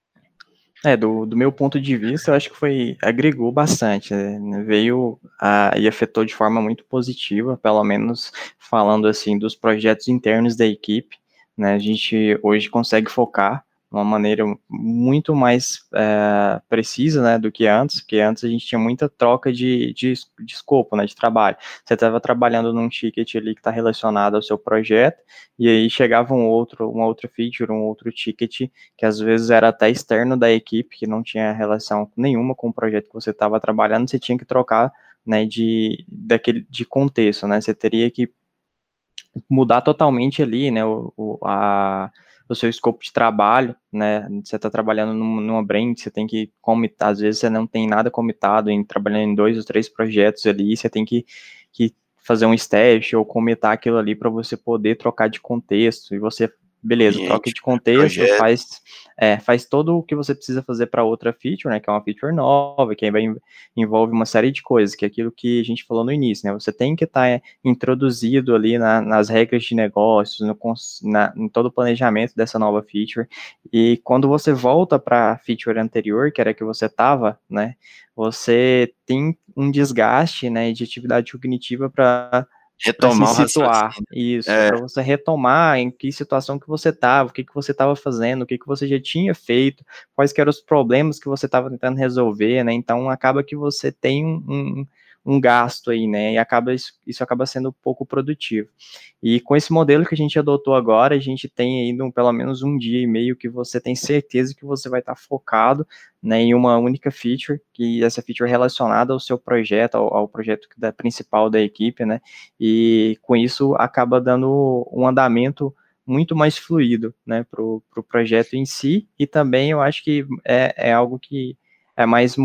É, do, do meu ponto de vista, eu acho que foi, agregou bastante, né? veio a, e afetou de forma muito positiva, pelo menos falando assim dos projetos internos da equipe, né, a gente hoje consegue focar uma maneira muito mais é, precisa, né, do que antes, porque antes a gente tinha muita troca de, de, de escopo, né, de trabalho. Você estava trabalhando num ticket ali que está relacionado ao seu projeto, e aí chegava um outro, uma outra feature, um outro ticket, que às vezes era até externo da equipe, que não tinha relação nenhuma com o projeto que você estava trabalhando, você tinha que trocar, né, de, daquele, de contexto, né, você teria que mudar totalmente ali, né, o, a o seu escopo de trabalho, né? Você está trabalhando num, numa brand, você tem que comitar, às vezes você não tem nada comitado em trabalhando em dois ou três projetos ali, você tem que, que fazer um stash ou comitar aquilo ali para você poder trocar de contexto e você beleza, troca de contexto, faz, é, faz todo o que você precisa fazer para outra feature, né, que é uma feature nova, que envolve uma série de coisas, que é aquilo que a gente falou no início, né, você tem que estar tá, é, introduzido ali na, nas regras de negócios, no, na, em todo o planejamento dessa nova feature, e quando você volta para a feature anterior, que era que você estava, né, você tem um desgaste, né, de atividade cognitiva para retomar se situar, isso, é. para você retomar em que situação que você estava, o que, que você estava fazendo, o que, que você já tinha feito, quais eram os problemas que você estava tentando resolver, né, então acaba que você tem um, um gasto aí, né? E acaba isso, isso acaba sendo pouco produtivo. E com esse modelo que a gente adotou agora, a gente tem aí no, pelo menos um dia e meio que você tem certeza que você vai estar focado né, em uma única feature, que essa feature é relacionada ao seu projeto, ao, ao projeto da, principal da equipe, né? E com isso acaba dando um andamento muito mais fluido, né, para o pro projeto em si, e também eu acho que é, é algo que é mais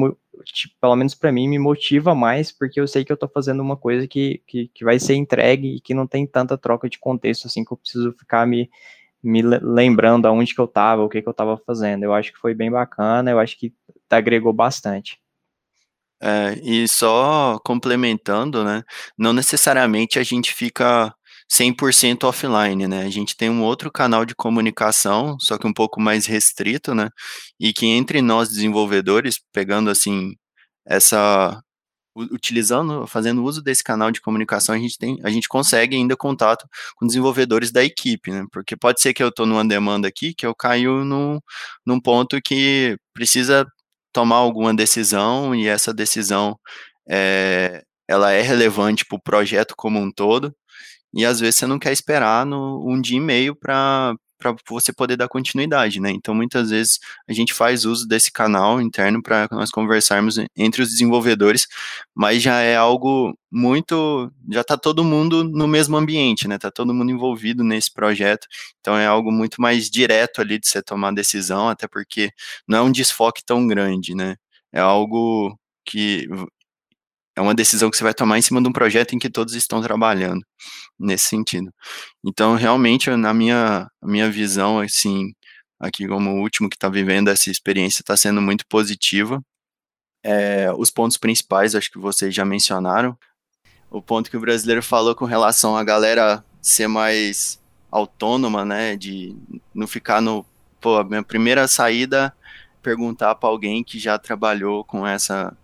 tipo, pelo menos para mim, me motiva mais, porque eu sei que eu estou fazendo uma coisa que, que, que, vai ser entregue e que não tem tanta troca de contexto, assim, que eu preciso ficar me, me lembrando aonde que eu estava, o que, que eu estava fazendo. Eu acho que foi bem bacana, eu acho que agregou bastante. É, e só complementando, né, não necessariamente a gente fica 100% offline, né? A gente tem um outro canal de comunicação, só que um pouco mais restrito, né? E que entre nós desenvolvedores, pegando assim essa utilizando, fazendo uso desse canal de comunicação, a gente tem, a gente consegue ainda contato com desenvolvedores da equipe, né? Porque pode ser que eu estou numa demanda aqui que eu caio num, num ponto que precisa tomar alguma decisão e essa decisão é, ela é relevante para o projeto como um todo e às vezes você não quer esperar no, um dia e meio para para você poder dar continuidade, né? Então, muitas vezes a gente faz uso desse canal interno para nós conversarmos entre os desenvolvedores, mas já é algo muito, já está todo mundo no mesmo ambiente, né? Tá todo mundo envolvido nesse projeto, então é algo muito mais direto ali de você tomar decisão, até porque não é um desfoque tão grande, né? É algo que é uma decisão que você vai tomar em cima de um projeto em que todos estão trabalhando nesse sentido. Então, realmente, na minha, minha visão, assim, aqui como o último que está vivendo essa experiência, está sendo muito positiva. É, os pontos principais, acho que vocês já mencionaram. O ponto que o brasileiro falou com relação a galera ser mais autônoma, né, de não ficar no, pô, a minha primeira saída, perguntar para alguém que já trabalhou com essa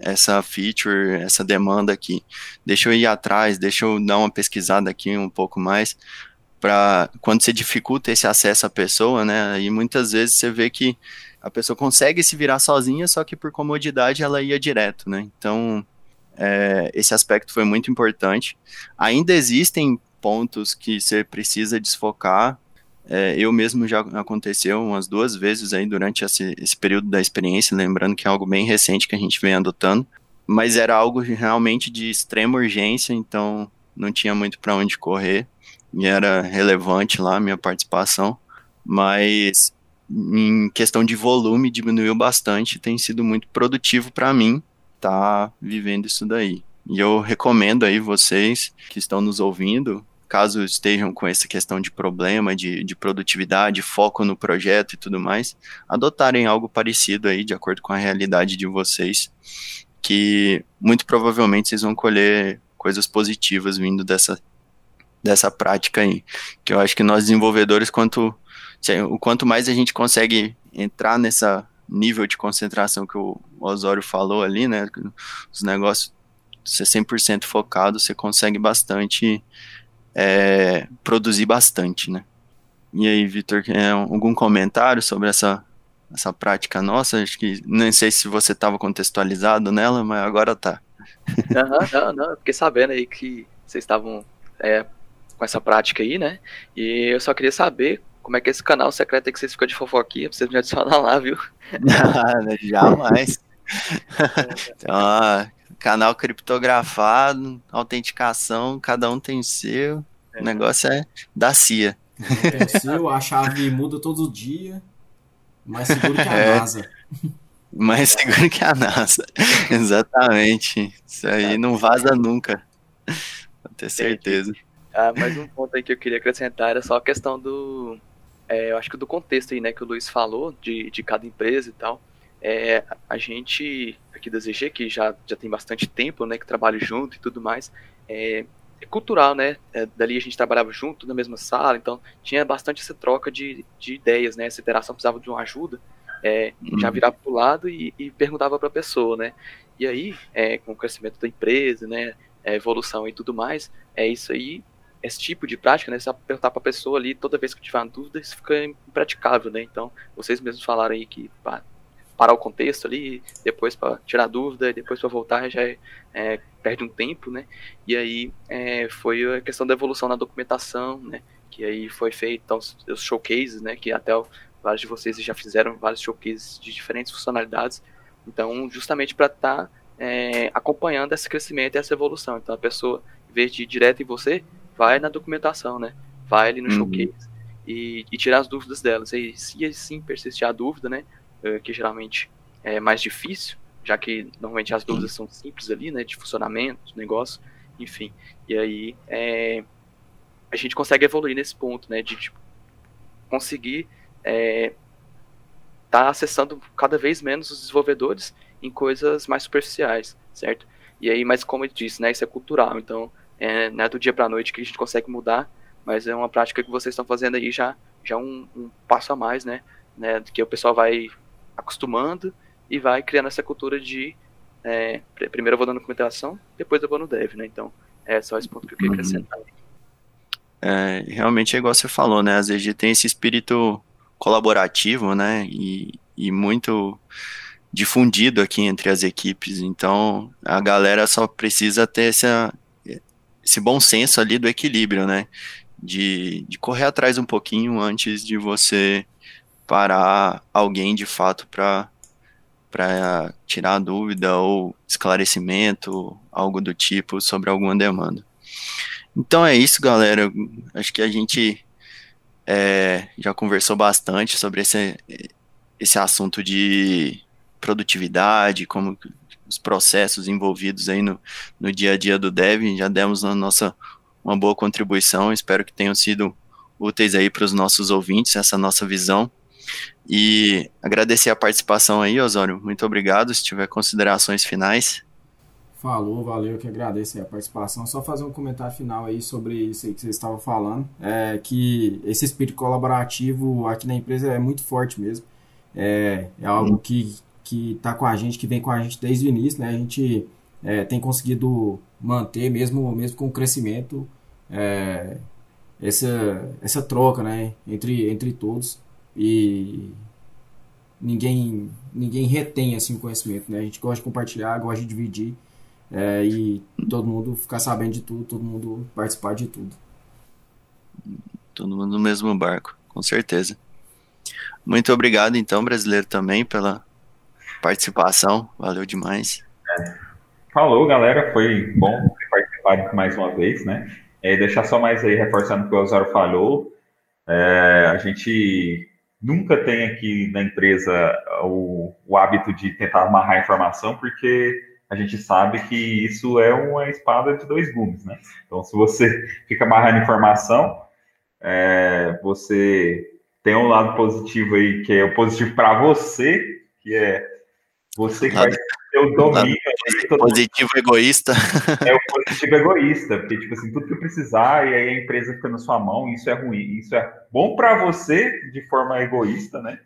essa feature, essa demanda aqui. Deixa eu ir atrás, deixa eu dar uma pesquisada aqui um pouco mais para quando você dificulta esse acesso à pessoa, né? E muitas vezes você vê que a pessoa consegue se virar sozinha, só que por comodidade ela ia direto, né? Então é, esse aspecto foi muito importante. Ainda existem pontos que você precisa desfocar. É, eu mesmo já aconteceu umas duas vezes aí durante esse, esse período da experiência, lembrando que é algo bem recente que a gente vem adotando, mas era algo realmente de extrema urgência, então não tinha muito para onde correr e era relevante lá a minha participação, mas em questão de volume diminuiu bastante, tem sido muito produtivo para mim estar tá vivendo isso daí. E eu recomendo aí vocês que estão nos ouvindo, caso estejam com essa questão de problema, de, de produtividade, foco no projeto e tudo mais, adotarem algo parecido aí, de acordo com a realidade de vocês, que muito provavelmente vocês vão colher coisas positivas vindo dessa, dessa prática aí. Que eu acho que nós desenvolvedores, quanto, o quanto mais a gente consegue entrar nessa nível de concentração que o Osório falou ali, né, os negócios ser 100% focado, você consegue bastante é, produzir bastante, né? E aí, Vitor, é, algum comentário sobre essa, essa prática nossa? Acho que nem sei se você estava contextualizado nela, mas agora tá. Não, não, eu fiquei sabendo aí que vocês estavam é, com essa prática aí, né? E eu só queria saber como é que é esse canal secreto aí que vocês ficam de fofoquinha, pra vocês me adicionar lá, viu? Nada, jamais. então, ó, canal criptografado, autenticação, cada um tem o seu. É. O negócio é da CIA. Tem o seu, a chave muda todo dia, mais seguro que a é. NASA. Mais seguro que a NASA. Exatamente. Isso aí não vaza nunca. Vou ter certeza. Ah, mais um ponto aí que eu queria acrescentar era só a questão do. É, eu acho que do contexto aí, né, que o Luiz falou, de, de cada empresa e tal. É, a gente aqui da ZG, que já, já tem bastante tempo, né, que trabalha junto e tudo mais, é, é cultural, né? É, dali a gente trabalhava junto na mesma sala, então tinha bastante essa troca de, de ideias, né? Essa interação precisava de uma ajuda, é, já uhum. virava para o lado e, e perguntava para a pessoa, né? E aí, é, com o crescimento da empresa, né? A evolução e tudo mais, é isso aí esse tipo de prática, né? Você perguntar para a pessoa ali toda vez que tiver uma dúvida, isso fica impraticável, né? Então, vocês mesmos falaram aí que pá, parar o contexto ali, depois para tirar dúvida, depois para voltar já é, é, perde um tempo, né? E aí é, foi a questão da evolução na documentação, né? Que aí foi feito então, os showcases, né? Que até vários de vocês já fizeram vários showcases de diferentes funcionalidades. Então, justamente para estar tá, é, acompanhando esse crescimento e essa evolução. Então, a pessoa, em vez de ir direto em você, vai na documentação, né? Vai ali no uhum. showcase e, e, tirar as dúvidas delas. E se assim persistir a dúvida, né? Eh, que geralmente é mais difícil, já que normalmente as dúvidas são simples ali, né? De funcionamento, negócio, enfim. E aí é, a gente consegue evoluir nesse ponto, né? De tipo, conseguir é, tá acessando cada vez menos os desenvolvedores em coisas mais superficiais, certo? E aí, mas como eu disse, né, isso é cultural, então é, não é do dia para noite que a gente consegue mudar, mas é uma prática que vocês estão fazendo aí já, já um, um passo a mais, né, né, que o pessoal vai acostumando e vai criando essa cultura de é, primeiro eu vou dando documentação, depois eu vou no dev, né, então é só esse ponto que eu queria uhum. acrescentar. É, realmente é igual você falou, né, às vezes tem esse espírito colaborativo, né, e, e muito difundido aqui entre as equipes, então a galera só precisa ter essa, esse bom senso ali do equilíbrio, né? De, de correr atrás um pouquinho antes de você parar alguém de fato para para tirar dúvida ou esclarecimento, algo do tipo sobre alguma demanda. Então é isso, galera. Acho que a gente é, já conversou bastante sobre esse, esse assunto de produtividade, como os processos envolvidos aí no, no dia a dia do Dev. Já demos a nossa uma boa contribuição. Espero que tenham sido úteis aí para os nossos ouvintes essa nossa visão. E agradecer a participação aí, Osório. Muito obrigado. Se tiver considerações finais. Falou, valeu, que agradeço a participação. Só fazer um comentário final aí sobre isso aí que vocês estavam falando. É que esse espírito colaborativo aqui na empresa é muito forte mesmo. É, é algo que que tá com a gente, que vem com a gente desde o início, né? A gente é, tem conseguido manter, mesmo, mesmo com o crescimento, é, essa, essa troca, né? Entre, entre todos. E ninguém, ninguém retém, assim, o conhecimento, né? A gente gosta de compartilhar, gosta de dividir. É, e todo mundo ficar sabendo de tudo, todo mundo participar de tudo. Todo mundo no mesmo barco, com certeza. Muito obrigado, então, brasileiro, também, pela participação. Valeu demais. Falou, galera. Foi bom ter participado mais uma vez, né? É, deixar só mais aí, reforçando o que o Osório falou. É, a gente nunca tem aqui na empresa o, o hábito de tentar amarrar informação, porque a gente sabe que isso é uma espada de dois gumes, né? Então, se você fica amarrando informação, é, você tem um lado positivo aí, que é o positivo para você, que é você que vai ter o domínio. Positivo egoísta. É o positivo egoísta, porque, tipo assim, tudo que precisar, e aí a empresa fica na sua mão, isso é ruim. Isso é bom para você, de forma egoísta, né?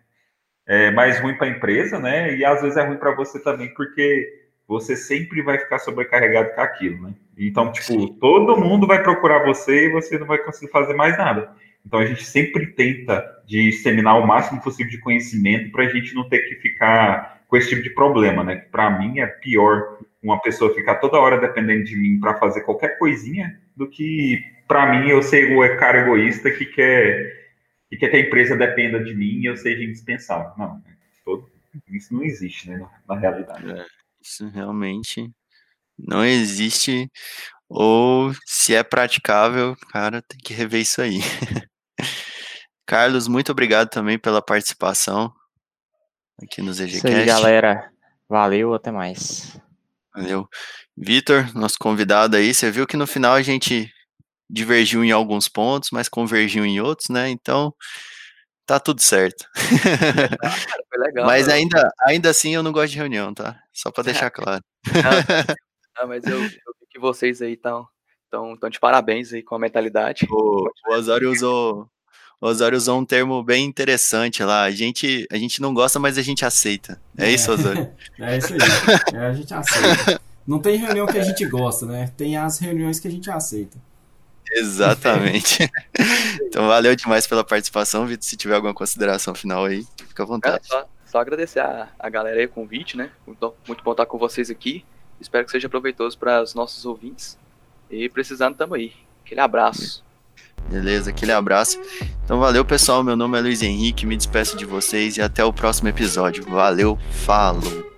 É mais ruim para a empresa, né? E às vezes é ruim para você também, porque você sempre vai ficar sobrecarregado com aquilo, né? Então, tipo, Sim. todo mundo vai procurar você e você não vai conseguir fazer mais nada. Então, a gente sempre tenta disseminar o máximo possível de conhecimento para a gente não ter que ficar com esse tipo de problema, né? Para mim é pior uma pessoa ficar toda hora dependendo de mim para fazer qualquer coisinha do que para mim eu ser o cara egoísta que quer que quer que a empresa dependa de mim e eu seja indispensável. Não, todo, isso não existe, né, na, na realidade. É. Isso realmente não existe. Ou se é praticável, cara, tem que rever isso aí. Carlos, muito obrigado também pela participação aqui nos EGCast. Isso aí, galera. Valeu, até mais. Valeu. Vitor, nosso convidado aí, você viu que no final a gente divergiu em alguns pontos, mas convergiu em outros, né? Então, tá tudo certo. Ah, legal, mas ainda, ainda assim eu não gosto de reunião, tá? Só para deixar claro. Não, mas eu, eu vi que vocês aí estão tão, tão de parabéns aí com a mentalidade. O, o Osório usou o Osório usou um termo bem interessante lá. A gente, a gente não gosta, mas a gente aceita. É, é. isso, Osório? É isso aí. É, a gente aceita. Não tem reunião que a gente gosta, né? Tem as reuniões que a gente aceita. Exatamente. então valeu demais pela participação, Vitor. Se tiver alguma consideração final aí, fica à vontade. É, só, só, agradecer a, a galera aí o convite, né? Muito, muito bom estar com vocês aqui. Espero que seja proveitoso para os nossos ouvintes. E precisando, tamo aí. Aquele abraço. Beleza, aquele abraço. Então valeu, pessoal. Meu nome é Luiz Henrique, me despeço de vocês e até o próximo episódio. Valeu, falou!